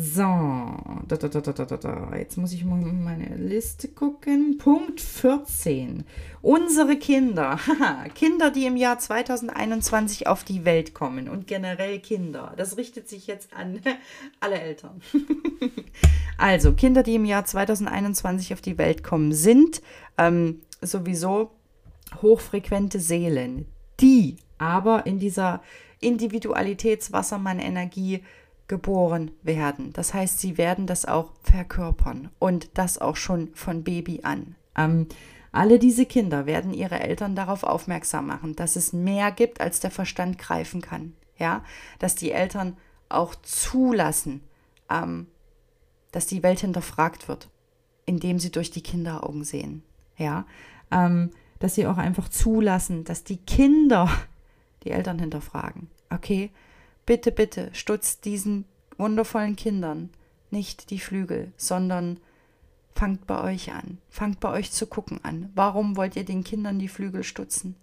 So, da, da, da, da, da, da. jetzt muss ich mal in meine Liste gucken. Punkt 14. Unsere Kinder, Kinder, die im Jahr 2021 auf die Welt kommen und generell Kinder. Das richtet sich jetzt an alle Eltern. also, Kinder, die im Jahr 2021 auf die Welt kommen, sind ähm, sowieso hochfrequente Seelen, die aber in dieser Individualitätswassermann-Energie geboren werden. Das heißt, sie werden das auch verkörpern und das auch schon von Baby an. Ähm, alle diese Kinder werden ihre Eltern darauf aufmerksam machen, dass es mehr gibt, als der Verstand greifen kann. Ja, dass die Eltern auch zulassen, ähm, dass die Welt hinterfragt wird, indem sie durch die Kinderaugen sehen. Ja, ähm, dass sie auch einfach zulassen, dass die Kinder die Eltern hinterfragen. Okay, Bitte, bitte, stutzt diesen wundervollen Kindern nicht die Flügel, sondern fangt bei euch an. Fangt bei euch zu gucken an. Warum wollt ihr den Kindern die Flügel stutzen?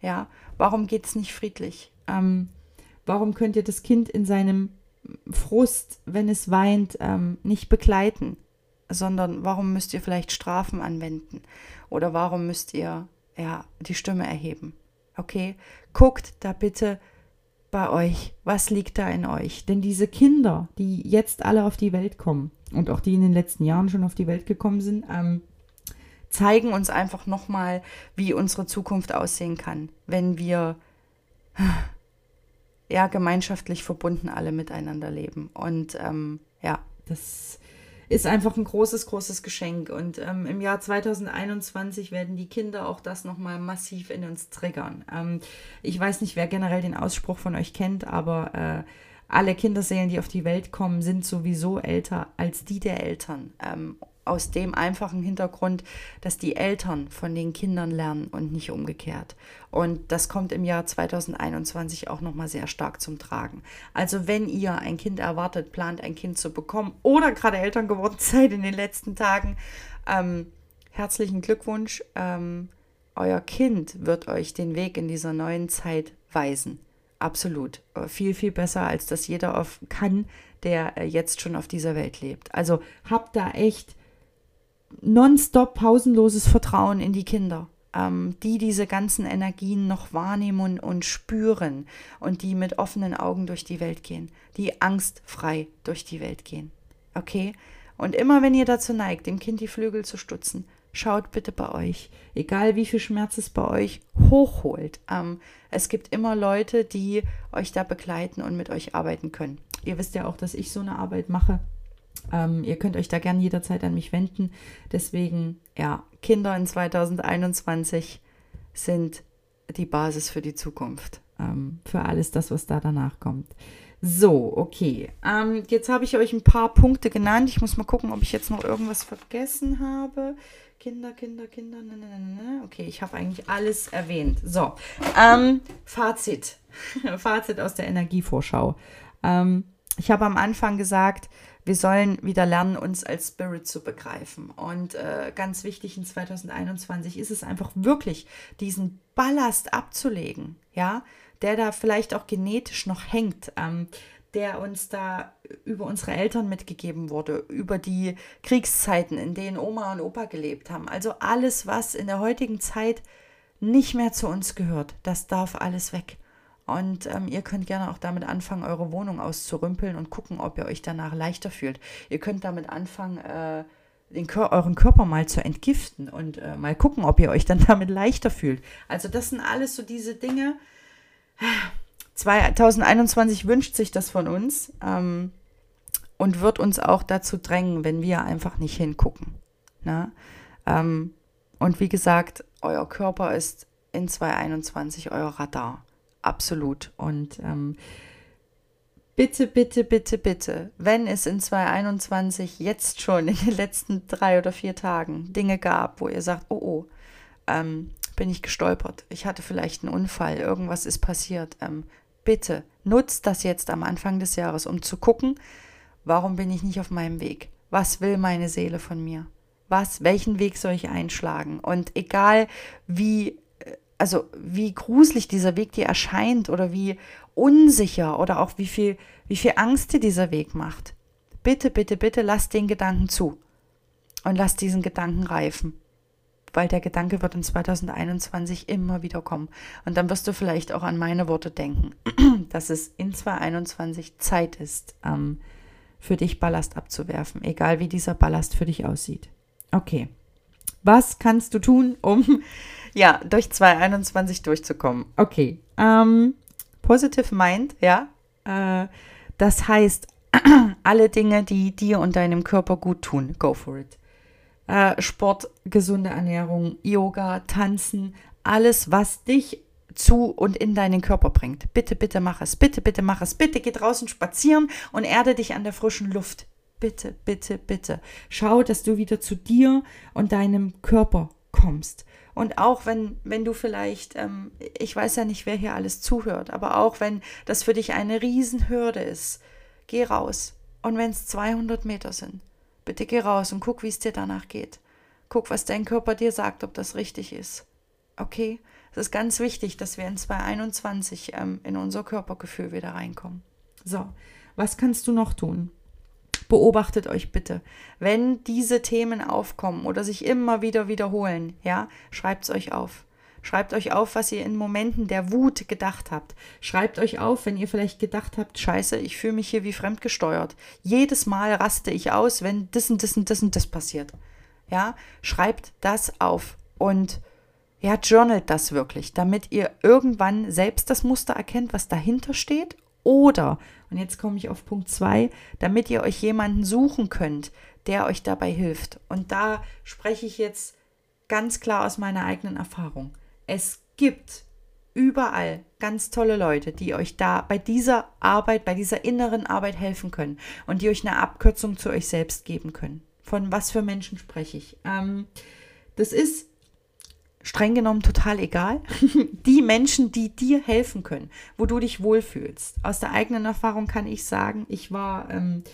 Ja, warum geht es nicht friedlich? Ähm, warum könnt ihr das Kind in seinem Frust, wenn es weint, ähm, nicht begleiten? Sondern warum müsst ihr vielleicht Strafen anwenden? Oder warum müsst ihr ja die Stimme erheben? Okay, guckt da bitte bei euch? Was liegt da in euch? Denn diese Kinder, die jetzt alle auf die Welt kommen und auch die in den letzten Jahren schon auf die Welt gekommen sind, ähm, zeigen uns einfach nochmal, wie unsere Zukunft aussehen kann, wenn wir ja gemeinschaftlich verbunden alle miteinander leben. Und ähm, ja, das ist einfach ein großes, großes Geschenk. Und ähm, im Jahr 2021 werden die Kinder auch das nochmal massiv in uns triggern. Ähm, ich weiß nicht, wer generell den Ausspruch von euch kennt, aber äh, alle Kinderseelen, die auf die Welt kommen, sind sowieso älter als die der Eltern. Ähm, aus dem einfachen Hintergrund, dass die Eltern von den Kindern lernen und nicht umgekehrt. Und das kommt im Jahr 2021 auch nochmal sehr stark zum Tragen. Also wenn ihr ein Kind erwartet, plant ein Kind zu bekommen oder gerade Eltern geworden seid in den letzten Tagen, ähm, herzlichen Glückwunsch. Ähm, euer Kind wird euch den Weg in dieser neuen Zeit weisen. Absolut. Viel, viel besser, als das jeder auf kann, der äh, jetzt schon auf dieser Welt lebt. Also habt da echt nonstop pausenloses Vertrauen in die Kinder, ähm, die diese ganzen Energien noch wahrnehmen und spüren und die mit offenen Augen durch die Welt gehen, die angstfrei durch die Welt gehen. Okay? Und immer wenn ihr dazu neigt, dem Kind die Flügel zu stutzen, schaut bitte bei euch, egal wie viel Schmerz es bei euch hochholt. Ähm, es gibt immer Leute, die euch da begleiten und mit euch arbeiten können. Ihr wisst ja auch, dass ich so eine Arbeit mache. Ähm, ihr könnt euch da gerne jederzeit an mich wenden. Deswegen, ja, Kinder in 2021 sind die Basis für die Zukunft, ähm, für alles das, was da danach kommt. So, okay. Ähm, jetzt habe ich euch ein paar Punkte genannt. Ich muss mal gucken, ob ich jetzt noch irgendwas vergessen habe. Kinder, Kinder, Kinder. Ne, ne, ne, ne. Okay, ich habe eigentlich alles erwähnt. So, ähm, Fazit. Fazit aus der Energievorschau. Ähm, ich habe am Anfang gesagt, wir sollen wieder lernen, uns als Spirit zu begreifen. Und äh, ganz wichtig in 2021 ist es einfach wirklich, diesen Ballast abzulegen, ja, der da vielleicht auch genetisch noch hängt, ähm, der uns da über unsere Eltern mitgegeben wurde, über die Kriegszeiten, in denen Oma und Opa gelebt haben. Also alles, was in der heutigen Zeit nicht mehr zu uns gehört, das darf alles weg. Und ähm, ihr könnt gerne auch damit anfangen, eure Wohnung auszurümpeln und gucken, ob ihr euch danach leichter fühlt. Ihr könnt damit anfangen, äh, den euren Körper mal zu entgiften und äh, mal gucken, ob ihr euch dann damit leichter fühlt. Also das sind alles so diese Dinge. 2021 wünscht sich das von uns ähm, und wird uns auch dazu drängen, wenn wir einfach nicht hingucken. Ne? Ähm, und wie gesagt, euer Körper ist in 2021 euer Radar. Absolut. Und ähm, bitte, bitte, bitte, bitte, wenn es in 2021 jetzt schon in den letzten drei oder vier Tagen Dinge gab, wo ihr sagt, oh oh, ähm, bin ich gestolpert, ich hatte vielleicht einen Unfall, irgendwas ist passiert, ähm, bitte nutzt das jetzt am Anfang des Jahres, um zu gucken, warum bin ich nicht auf meinem Weg? Was will meine Seele von mir? Was, welchen Weg soll ich einschlagen? Und egal wie also wie gruselig dieser Weg dir erscheint oder wie unsicher oder auch wie viel, wie viel Angst dir dieser Weg macht. Bitte, bitte, bitte lass den Gedanken zu und lass diesen Gedanken reifen, weil der Gedanke wird in 2021 immer wieder kommen. Und dann wirst du vielleicht auch an meine Worte denken, dass es in 2021 Zeit ist, ähm, für dich Ballast abzuwerfen, egal wie dieser Ballast für dich aussieht. Okay. Was kannst du tun, um ja, durch 2021 durchzukommen. Okay. Ähm, Positive Mind, ja. Äh, das heißt, alle Dinge, die dir und deinem Körper gut tun, go for it. Äh, Sport, gesunde Ernährung, Yoga, Tanzen, alles, was dich zu und in deinen Körper bringt. Bitte, bitte mach es. Bitte, bitte mach es. Bitte geh draußen spazieren und erde dich an der frischen Luft. Bitte, bitte, bitte. Schau, dass du wieder zu dir und deinem Körper kommst. Und auch wenn, wenn du vielleicht, ähm, ich weiß ja nicht, wer hier alles zuhört, aber auch wenn das für dich eine Riesenhürde ist, geh raus. Und wenn es 200 Meter sind, bitte geh raus und guck, wie es dir danach geht. Guck, was dein Körper dir sagt, ob das richtig ist. Okay? Es ist ganz wichtig, dass wir in 2021 ähm, in unser Körpergefühl wieder reinkommen. So, was kannst du noch tun? Beobachtet euch bitte. Wenn diese Themen aufkommen oder sich immer wieder wiederholen, ja, schreibt es euch auf. Schreibt euch auf, was ihr in Momenten der Wut gedacht habt. Schreibt euch auf, wenn ihr vielleicht gedacht habt, scheiße, ich fühle mich hier wie fremdgesteuert. Jedes Mal raste ich aus, wenn das und das und das und das passiert. Ja, schreibt das auf und ja, journalt das wirklich, damit ihr irgendwann selbst das Muster erkennt, was dahinter steht oder, und jetzt komme ich auf Punkt 2, damit ihr euch jemanden suchen könnt, der euch dabei hilft. Und da spreche ich jetzt ganz klar aus meiner eigenen Erfahrung. Es gibt überall ganz tolle Leute, die euch da bei dieser Arbeit, bei dieser inneren Arbeit helfen können und die euch eine Abkürzung zu euch selbst geben können. Von was für Menschen spreche ich? Ähm, das ist streng genommen total egal. die Menschen, die dir helfen können, wo du dich wohlfühlst. Aus der eigenen Erfahrung kann ich sagen, ich war ähm,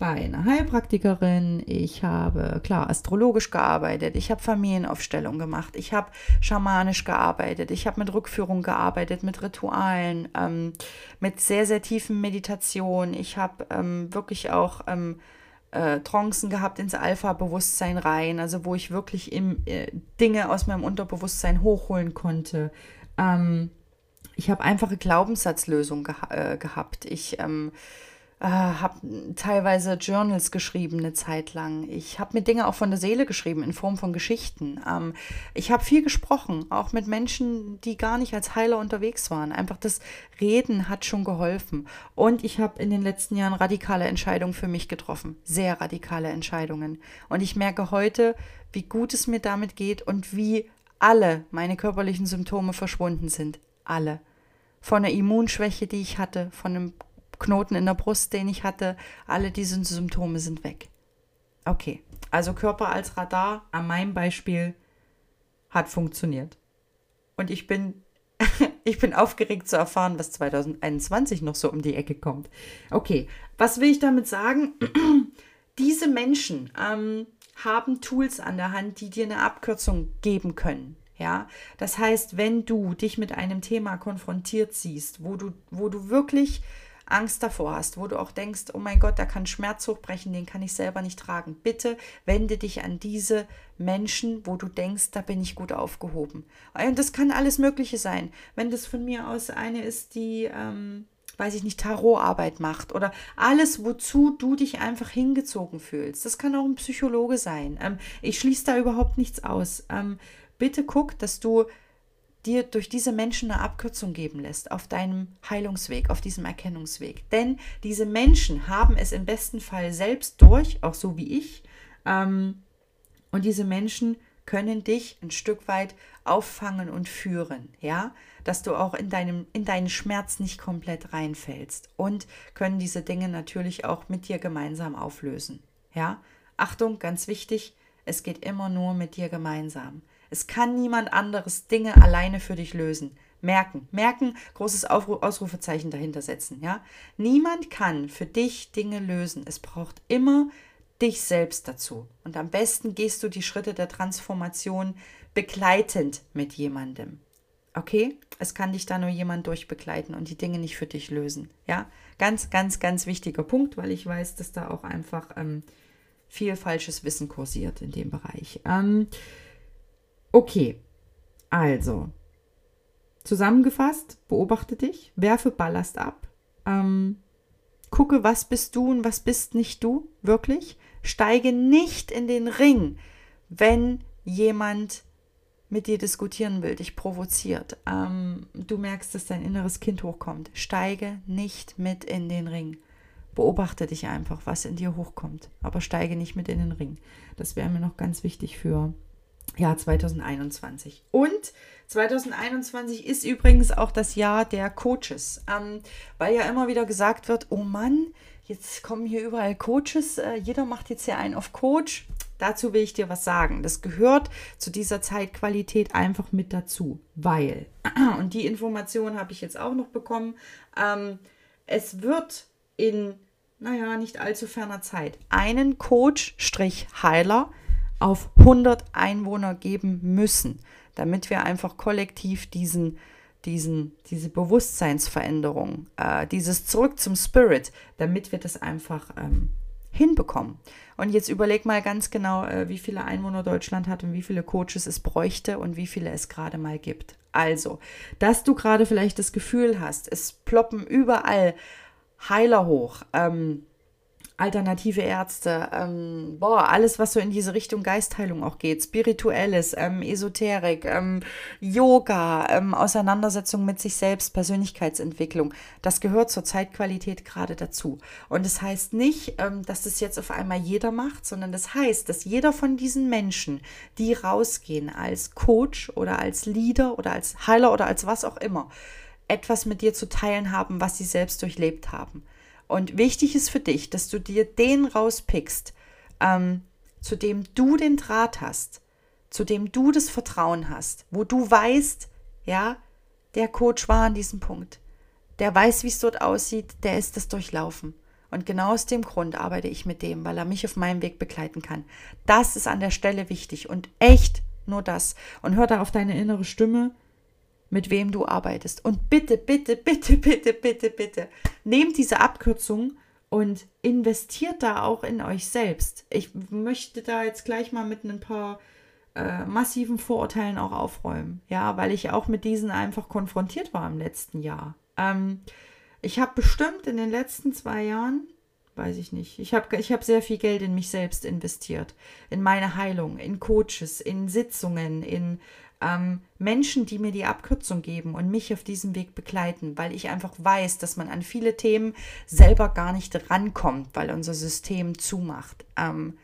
bei einer Heilpraktikerin, ich habe klar astrologisch gearbeitet, ich habe Familienaufstellung gemacht, ich habe schamanisch gearbeitet, ich habe mit Rückführung gearbeitet, mit Ritualen, ähm, mit sehr, sehr tiefen Meditationen. Ich habe ähm, wirklich auch ähm, äh, Trancen gehabt ins Alpha-Bewusstsein rein, also wo ich wirklich im, äh, Dinge aus meinem Unterbewusstsein hochholen konnte. Ähm, ich habe einfache Glaubenssatzlösungen geha äh, gehabt. Ich ähm, äh, habe teilweise Journals geschrieben eine Zeit lang. Ich habe mir Dinge auch von der Seele geschrieben in Form von Geschichten. Ähm, ich habe viel gesprochen, auch mit Menschen, die gar nicht als Heiler unterwegs waren. Einfach das Reden hat schon geholfen. Und ich habe in den letzten Jahren radikale Entscheidungen für mich getroffen. Sehr radikale Entscheidungen. Und ich merke heute, wie gut es mir damit geht und wie alle meine körperlichen Symptome verschwunden sind. Alle. Von der Immunschwäche, die ich hatte, von einem Knoten in der Brust, den ich hatte, alle diese Symptome sind weg. Okay, also Körper als Radar an meinem Beispiel hat funktioniert. Und ich bin, ich bin aufgeregt zu erfahren, was 2021 noch so um die Ecke kommt. Okay, was will ich damit sagen? Diese Menschen ähm, haben Tools an der Hand, die dir eine Abkürzung geben können. Ja, das heißt, wenn du dich mit einem Thema konfrontiert siehst, wo du, wo du wirklich Angst davor hast, wo du auch denkst, oh mein Gott, da kann Schmerz hochbrechen, den kann ich selber nicht tragen. Bitte wende dich an diese Menschen, wo du denkst, da bin ich gut aufgehoben. Und das kann alles Mögliche sein. Wenn das von mir aus eine ist, die, ähm, weiß ich nicht, Tarotarbeit macht oder alles, wozu du dich einfach hingezogen fühlst. Das kann auch ein Psychologe sein. Ähm, ich schließe da überhaupt nichts aus. Ähm, bitte guck, dass du dir durch diese Menschen eine Abkürzung geben lässt auf deinem Heilungsweg, auf diesem Erkennungsweg. Denn diese Menschen haben es im besten Fall selbst durch, auch so wie ich. Ähm, und diese Menschen können dich ein Stück weit auffangen und führen, ja, dass du auch in deinem in deinen Schmerz nicht komplett reinfällst und können diese Dinge natürlich auch mit dir gemeinsam auflösen, ja. Achtung, ganz wichtig, es geht immer nur mit dir gemeinsam. Es kann niemand anderes Dinge alleine für dich lösen. Merken, merken, großes Aufruf, Ausrufezeichen dahinter setzen, ja? Niemand kann für dich Dinge lösen. Es braucht immer dich selbst dazu. Und am besten gehst du die Schritte der Transformation begleitend mit jemandem. Okay? Es kann dich da nur jemand durchbegleiten und die Dinge nicht für dich lösen. Ja? Ganz, ganz, ganz wichtiger Punkt, weil ich weiß, dass da auch einfach ähm, viel falsches Wissen kursiert in dem Bereich. Ähm, Okay, also zusammengefasst, beobachte dich, werfe Ballast ab, ähm, gucke, was bist du und was bist nicht du, wirklich. Steige nicht in den Ring, wenn jemand mit dir diskutieren will, dich provoziert. Ähm, du merkst, dass dein inneres Kind hochkommt. Steige nicht mit in den Ring. Beobachte dich einfach, was in dir hochkommt. Aber steige nicht mit in den Ring. Das wäre mir noch ganz wichtig für Jahr 2021. Und 2021 ist übrigens auch das Jahr der Coaches, ähm, weil ja immer wieder gesagt wird, oh Mann, jetzt kommen hier überall Coaches, äh, jeder macht jetzt hier einen auf Coach. Dazu will ich dir was sagen. Das gehört zu dieser Zeitqualität einfach mit dazu, weil, und die Information habe ich jetzt auch noch bekommen, ähm, es wird in, naja, nicht allzu ferner Zeit einen Coach-Heiler auf 100 Einwohner geben müssen, damit wir einfach kollektiv diesen, diesen, diese Bewusstseinsveränderung, äh, dieses Zurück zum Spirit, damit wir das einfach ähm, hinbekommen. Und jetzt überleg mal ganz genau, äh, wie viele Einwohner Deutschland hat und wie viele Coaches es bräuchte und wie viele es gerade mal gibt. Also, dass du gerade vielleicht das Gefühl hast, es ploppen überall Heiler hoch, ähm, alternative Ärzte, ähm, boah, alles, was so in diese Richtung Geistheilung auch geht, Spirituelles, ähm, Esoterik, ähm, Yoga, ähm, Auseinandersetzung mit sich selbst, Persönlichkeitsentwicklung, das gehört zur Zeitqualität gerade dazu. Und das heißt nicht, ähm, dass das jetzt auf einmal jeder macht, sondern das heißt, dass jeder von diesen Menschen, die rausgehen als Coach oder als Leader oder als Heiler oder als was auch immer, etwas mit dir zu teilen haben, was sie selbst durchlebt haben. Und wichtig ist für dich, dass du dir den rauspickst, ähm, zu dem du den Draht hast, zu dem du das Vertrauen hast, wo du weißt, ja, der Coach war an diesem Punkt. Der weiß, wie es dort aussieht, der ist das durchlaufen. Und genau aus dem Grund arbeite ich mit dem, weil er mich auf meinem Weg begleiten kann. Das ist an der Stelle wichtig und echt nur das. Und hör da auf deine innere Stimme mit wem du arbeitest. Und bitte, bitte, bitte, bitte, bitte, bitte, nehmt diese Abkürzung und investiert da auch in euch selbst. Ich möchte da jetzt gleich mal mit ein paar äh, massiven Vorurteilen auch aufräumen. Ja, weil ich auch mit diesen einfach konfrontiert war im letzten Jahr. Ähm, ich habe bestimmt in den letzten zwei Jahren, weiß ich nicht, ich habe ich hab sehr viel Geld in mich selbst investiert. In meine Heilung, in Coaches, in Sitzungen, in ähm, Menschen, die mir die Abkürzung geben und mich auf diesem Weg begleiten, weil ich einfach weiß, dass man an viele Themen selber gar nicht rankommt, weil unser System zumacht. Ähm,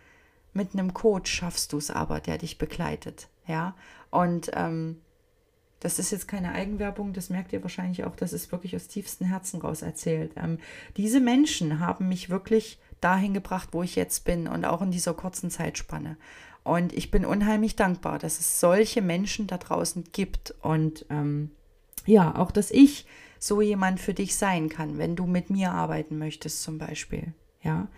mit einem Coach schaffst du es aber, der dich begleitet, ja. Und ähm, das ist jetzt keine Eigenwerbung, das merkt ihr wahrscheinlich auch, das ist wirklich aus tiefstem Herzen raus erzählt. Ähm, diese Menschen haben mich wirklich dahin gebracht, wo ich jetzt bin und auch in dieser kurzen Zeitspanne. Und ich bin unheimlich dankbar, dass es solche Menschen da draußen gibt und ähm, ja, auch dass ich so jemand für dich sein kann, wenn du mit mir arbeiten möchtest zum Beispiel. Ja,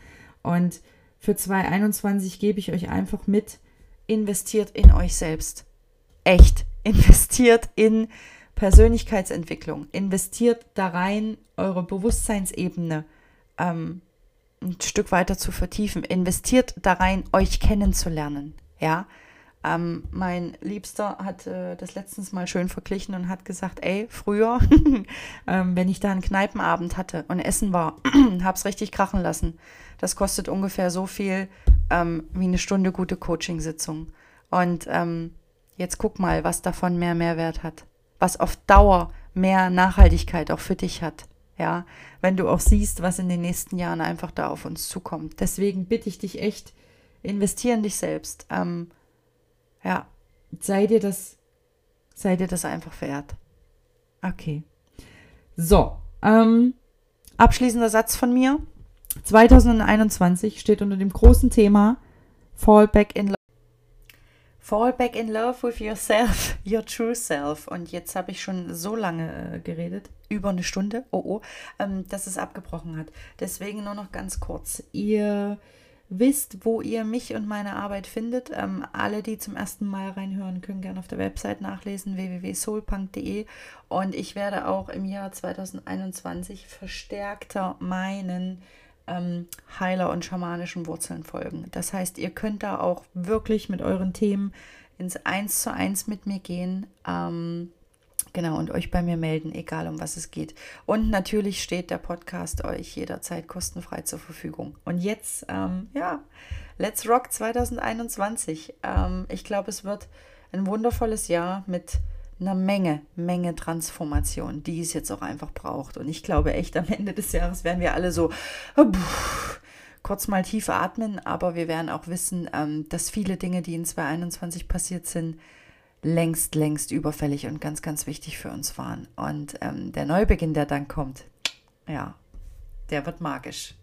und für 2021 gebe ich euch einfach mit, investiert in euch selbst. Echt investiert in Persönlichkeitsentwicklung, investiert da rein, eure Bewusstseinsebene ähm, ein Stück weiter zu vertiefen, investiert da rein, euch kennenzulernen. Ja, ähm, mein Liebster hat äh, das letztens mal schön verglichen und hat gesagt, ey, früher, ähm, wenn ich da einen Kneipenabend hatte und Essen war, hab's richtig krachen lassen. Das kostet ungefähr so viel ähm, wie eine Stunde gute Coachingsitzung. Und ähm, Jetzt guck mal, was davon mehr Mehrwert hat. Was auf Dauer mehr Nachhaltigkeit auch für dich hat. Ja, wenn du auch siehst, was in den nächsten Jahren einfach da auf uns zukommt. Deswegen bitte ich dich echt, investiere in dich selbst. Ähm, ja, sei dir das, sei dir das einfach wert. Okay. So, ähm, abschließender Satz von mir. 2021 steht unter dem großen Thema Fall Back in Love. Fall back in love with yourself, your true self. Und jetzt habe ich schon so lange äh, geredet, über eine Stunde, oh oh, ähm, dass es abgebrochen hat. Deswegen nur noch ganz kurz. Ihr wisst, wo ihr mich und meine Arbeit findet. Ähm, alle, die zum ersten Mal reinhören, können gerne auf der Website nachlesen, www.soulpunk.de. Und ich werde auch im Jahr 2021 verstärkter meinen ähm, Heiler und schamanischen Wurzeln folgen. Das heißt, ihr könnt da auch wirklich mit euren Themen ins Eins zu eins mit mir gehen. Ähm, genau, und euch bei mir melden, egal um was es geht. Und natürlich steht der Podcast euch jederzeit kostenfrei zur Verfügung. Und jetzt, ähm, ja, Let's Rock 2021. Ähm, ich glaube, es wird ein wundervolles Jahr mit einer Menge, Menge Transformation, die es jetzt auch einfach braucht. Und ich glaube echt, am Ende des Jahres werden wir alle so pff, kurz mal tief atmen, aber wir werden auch wissen, ähm, dass viele Dinge, die in 2021 passiert sind, längst, längst überfällig und ganz, ganz wichtig für uns waren. Und ähm, der Neubeginn, der dann kommt, ja, der wird magisch.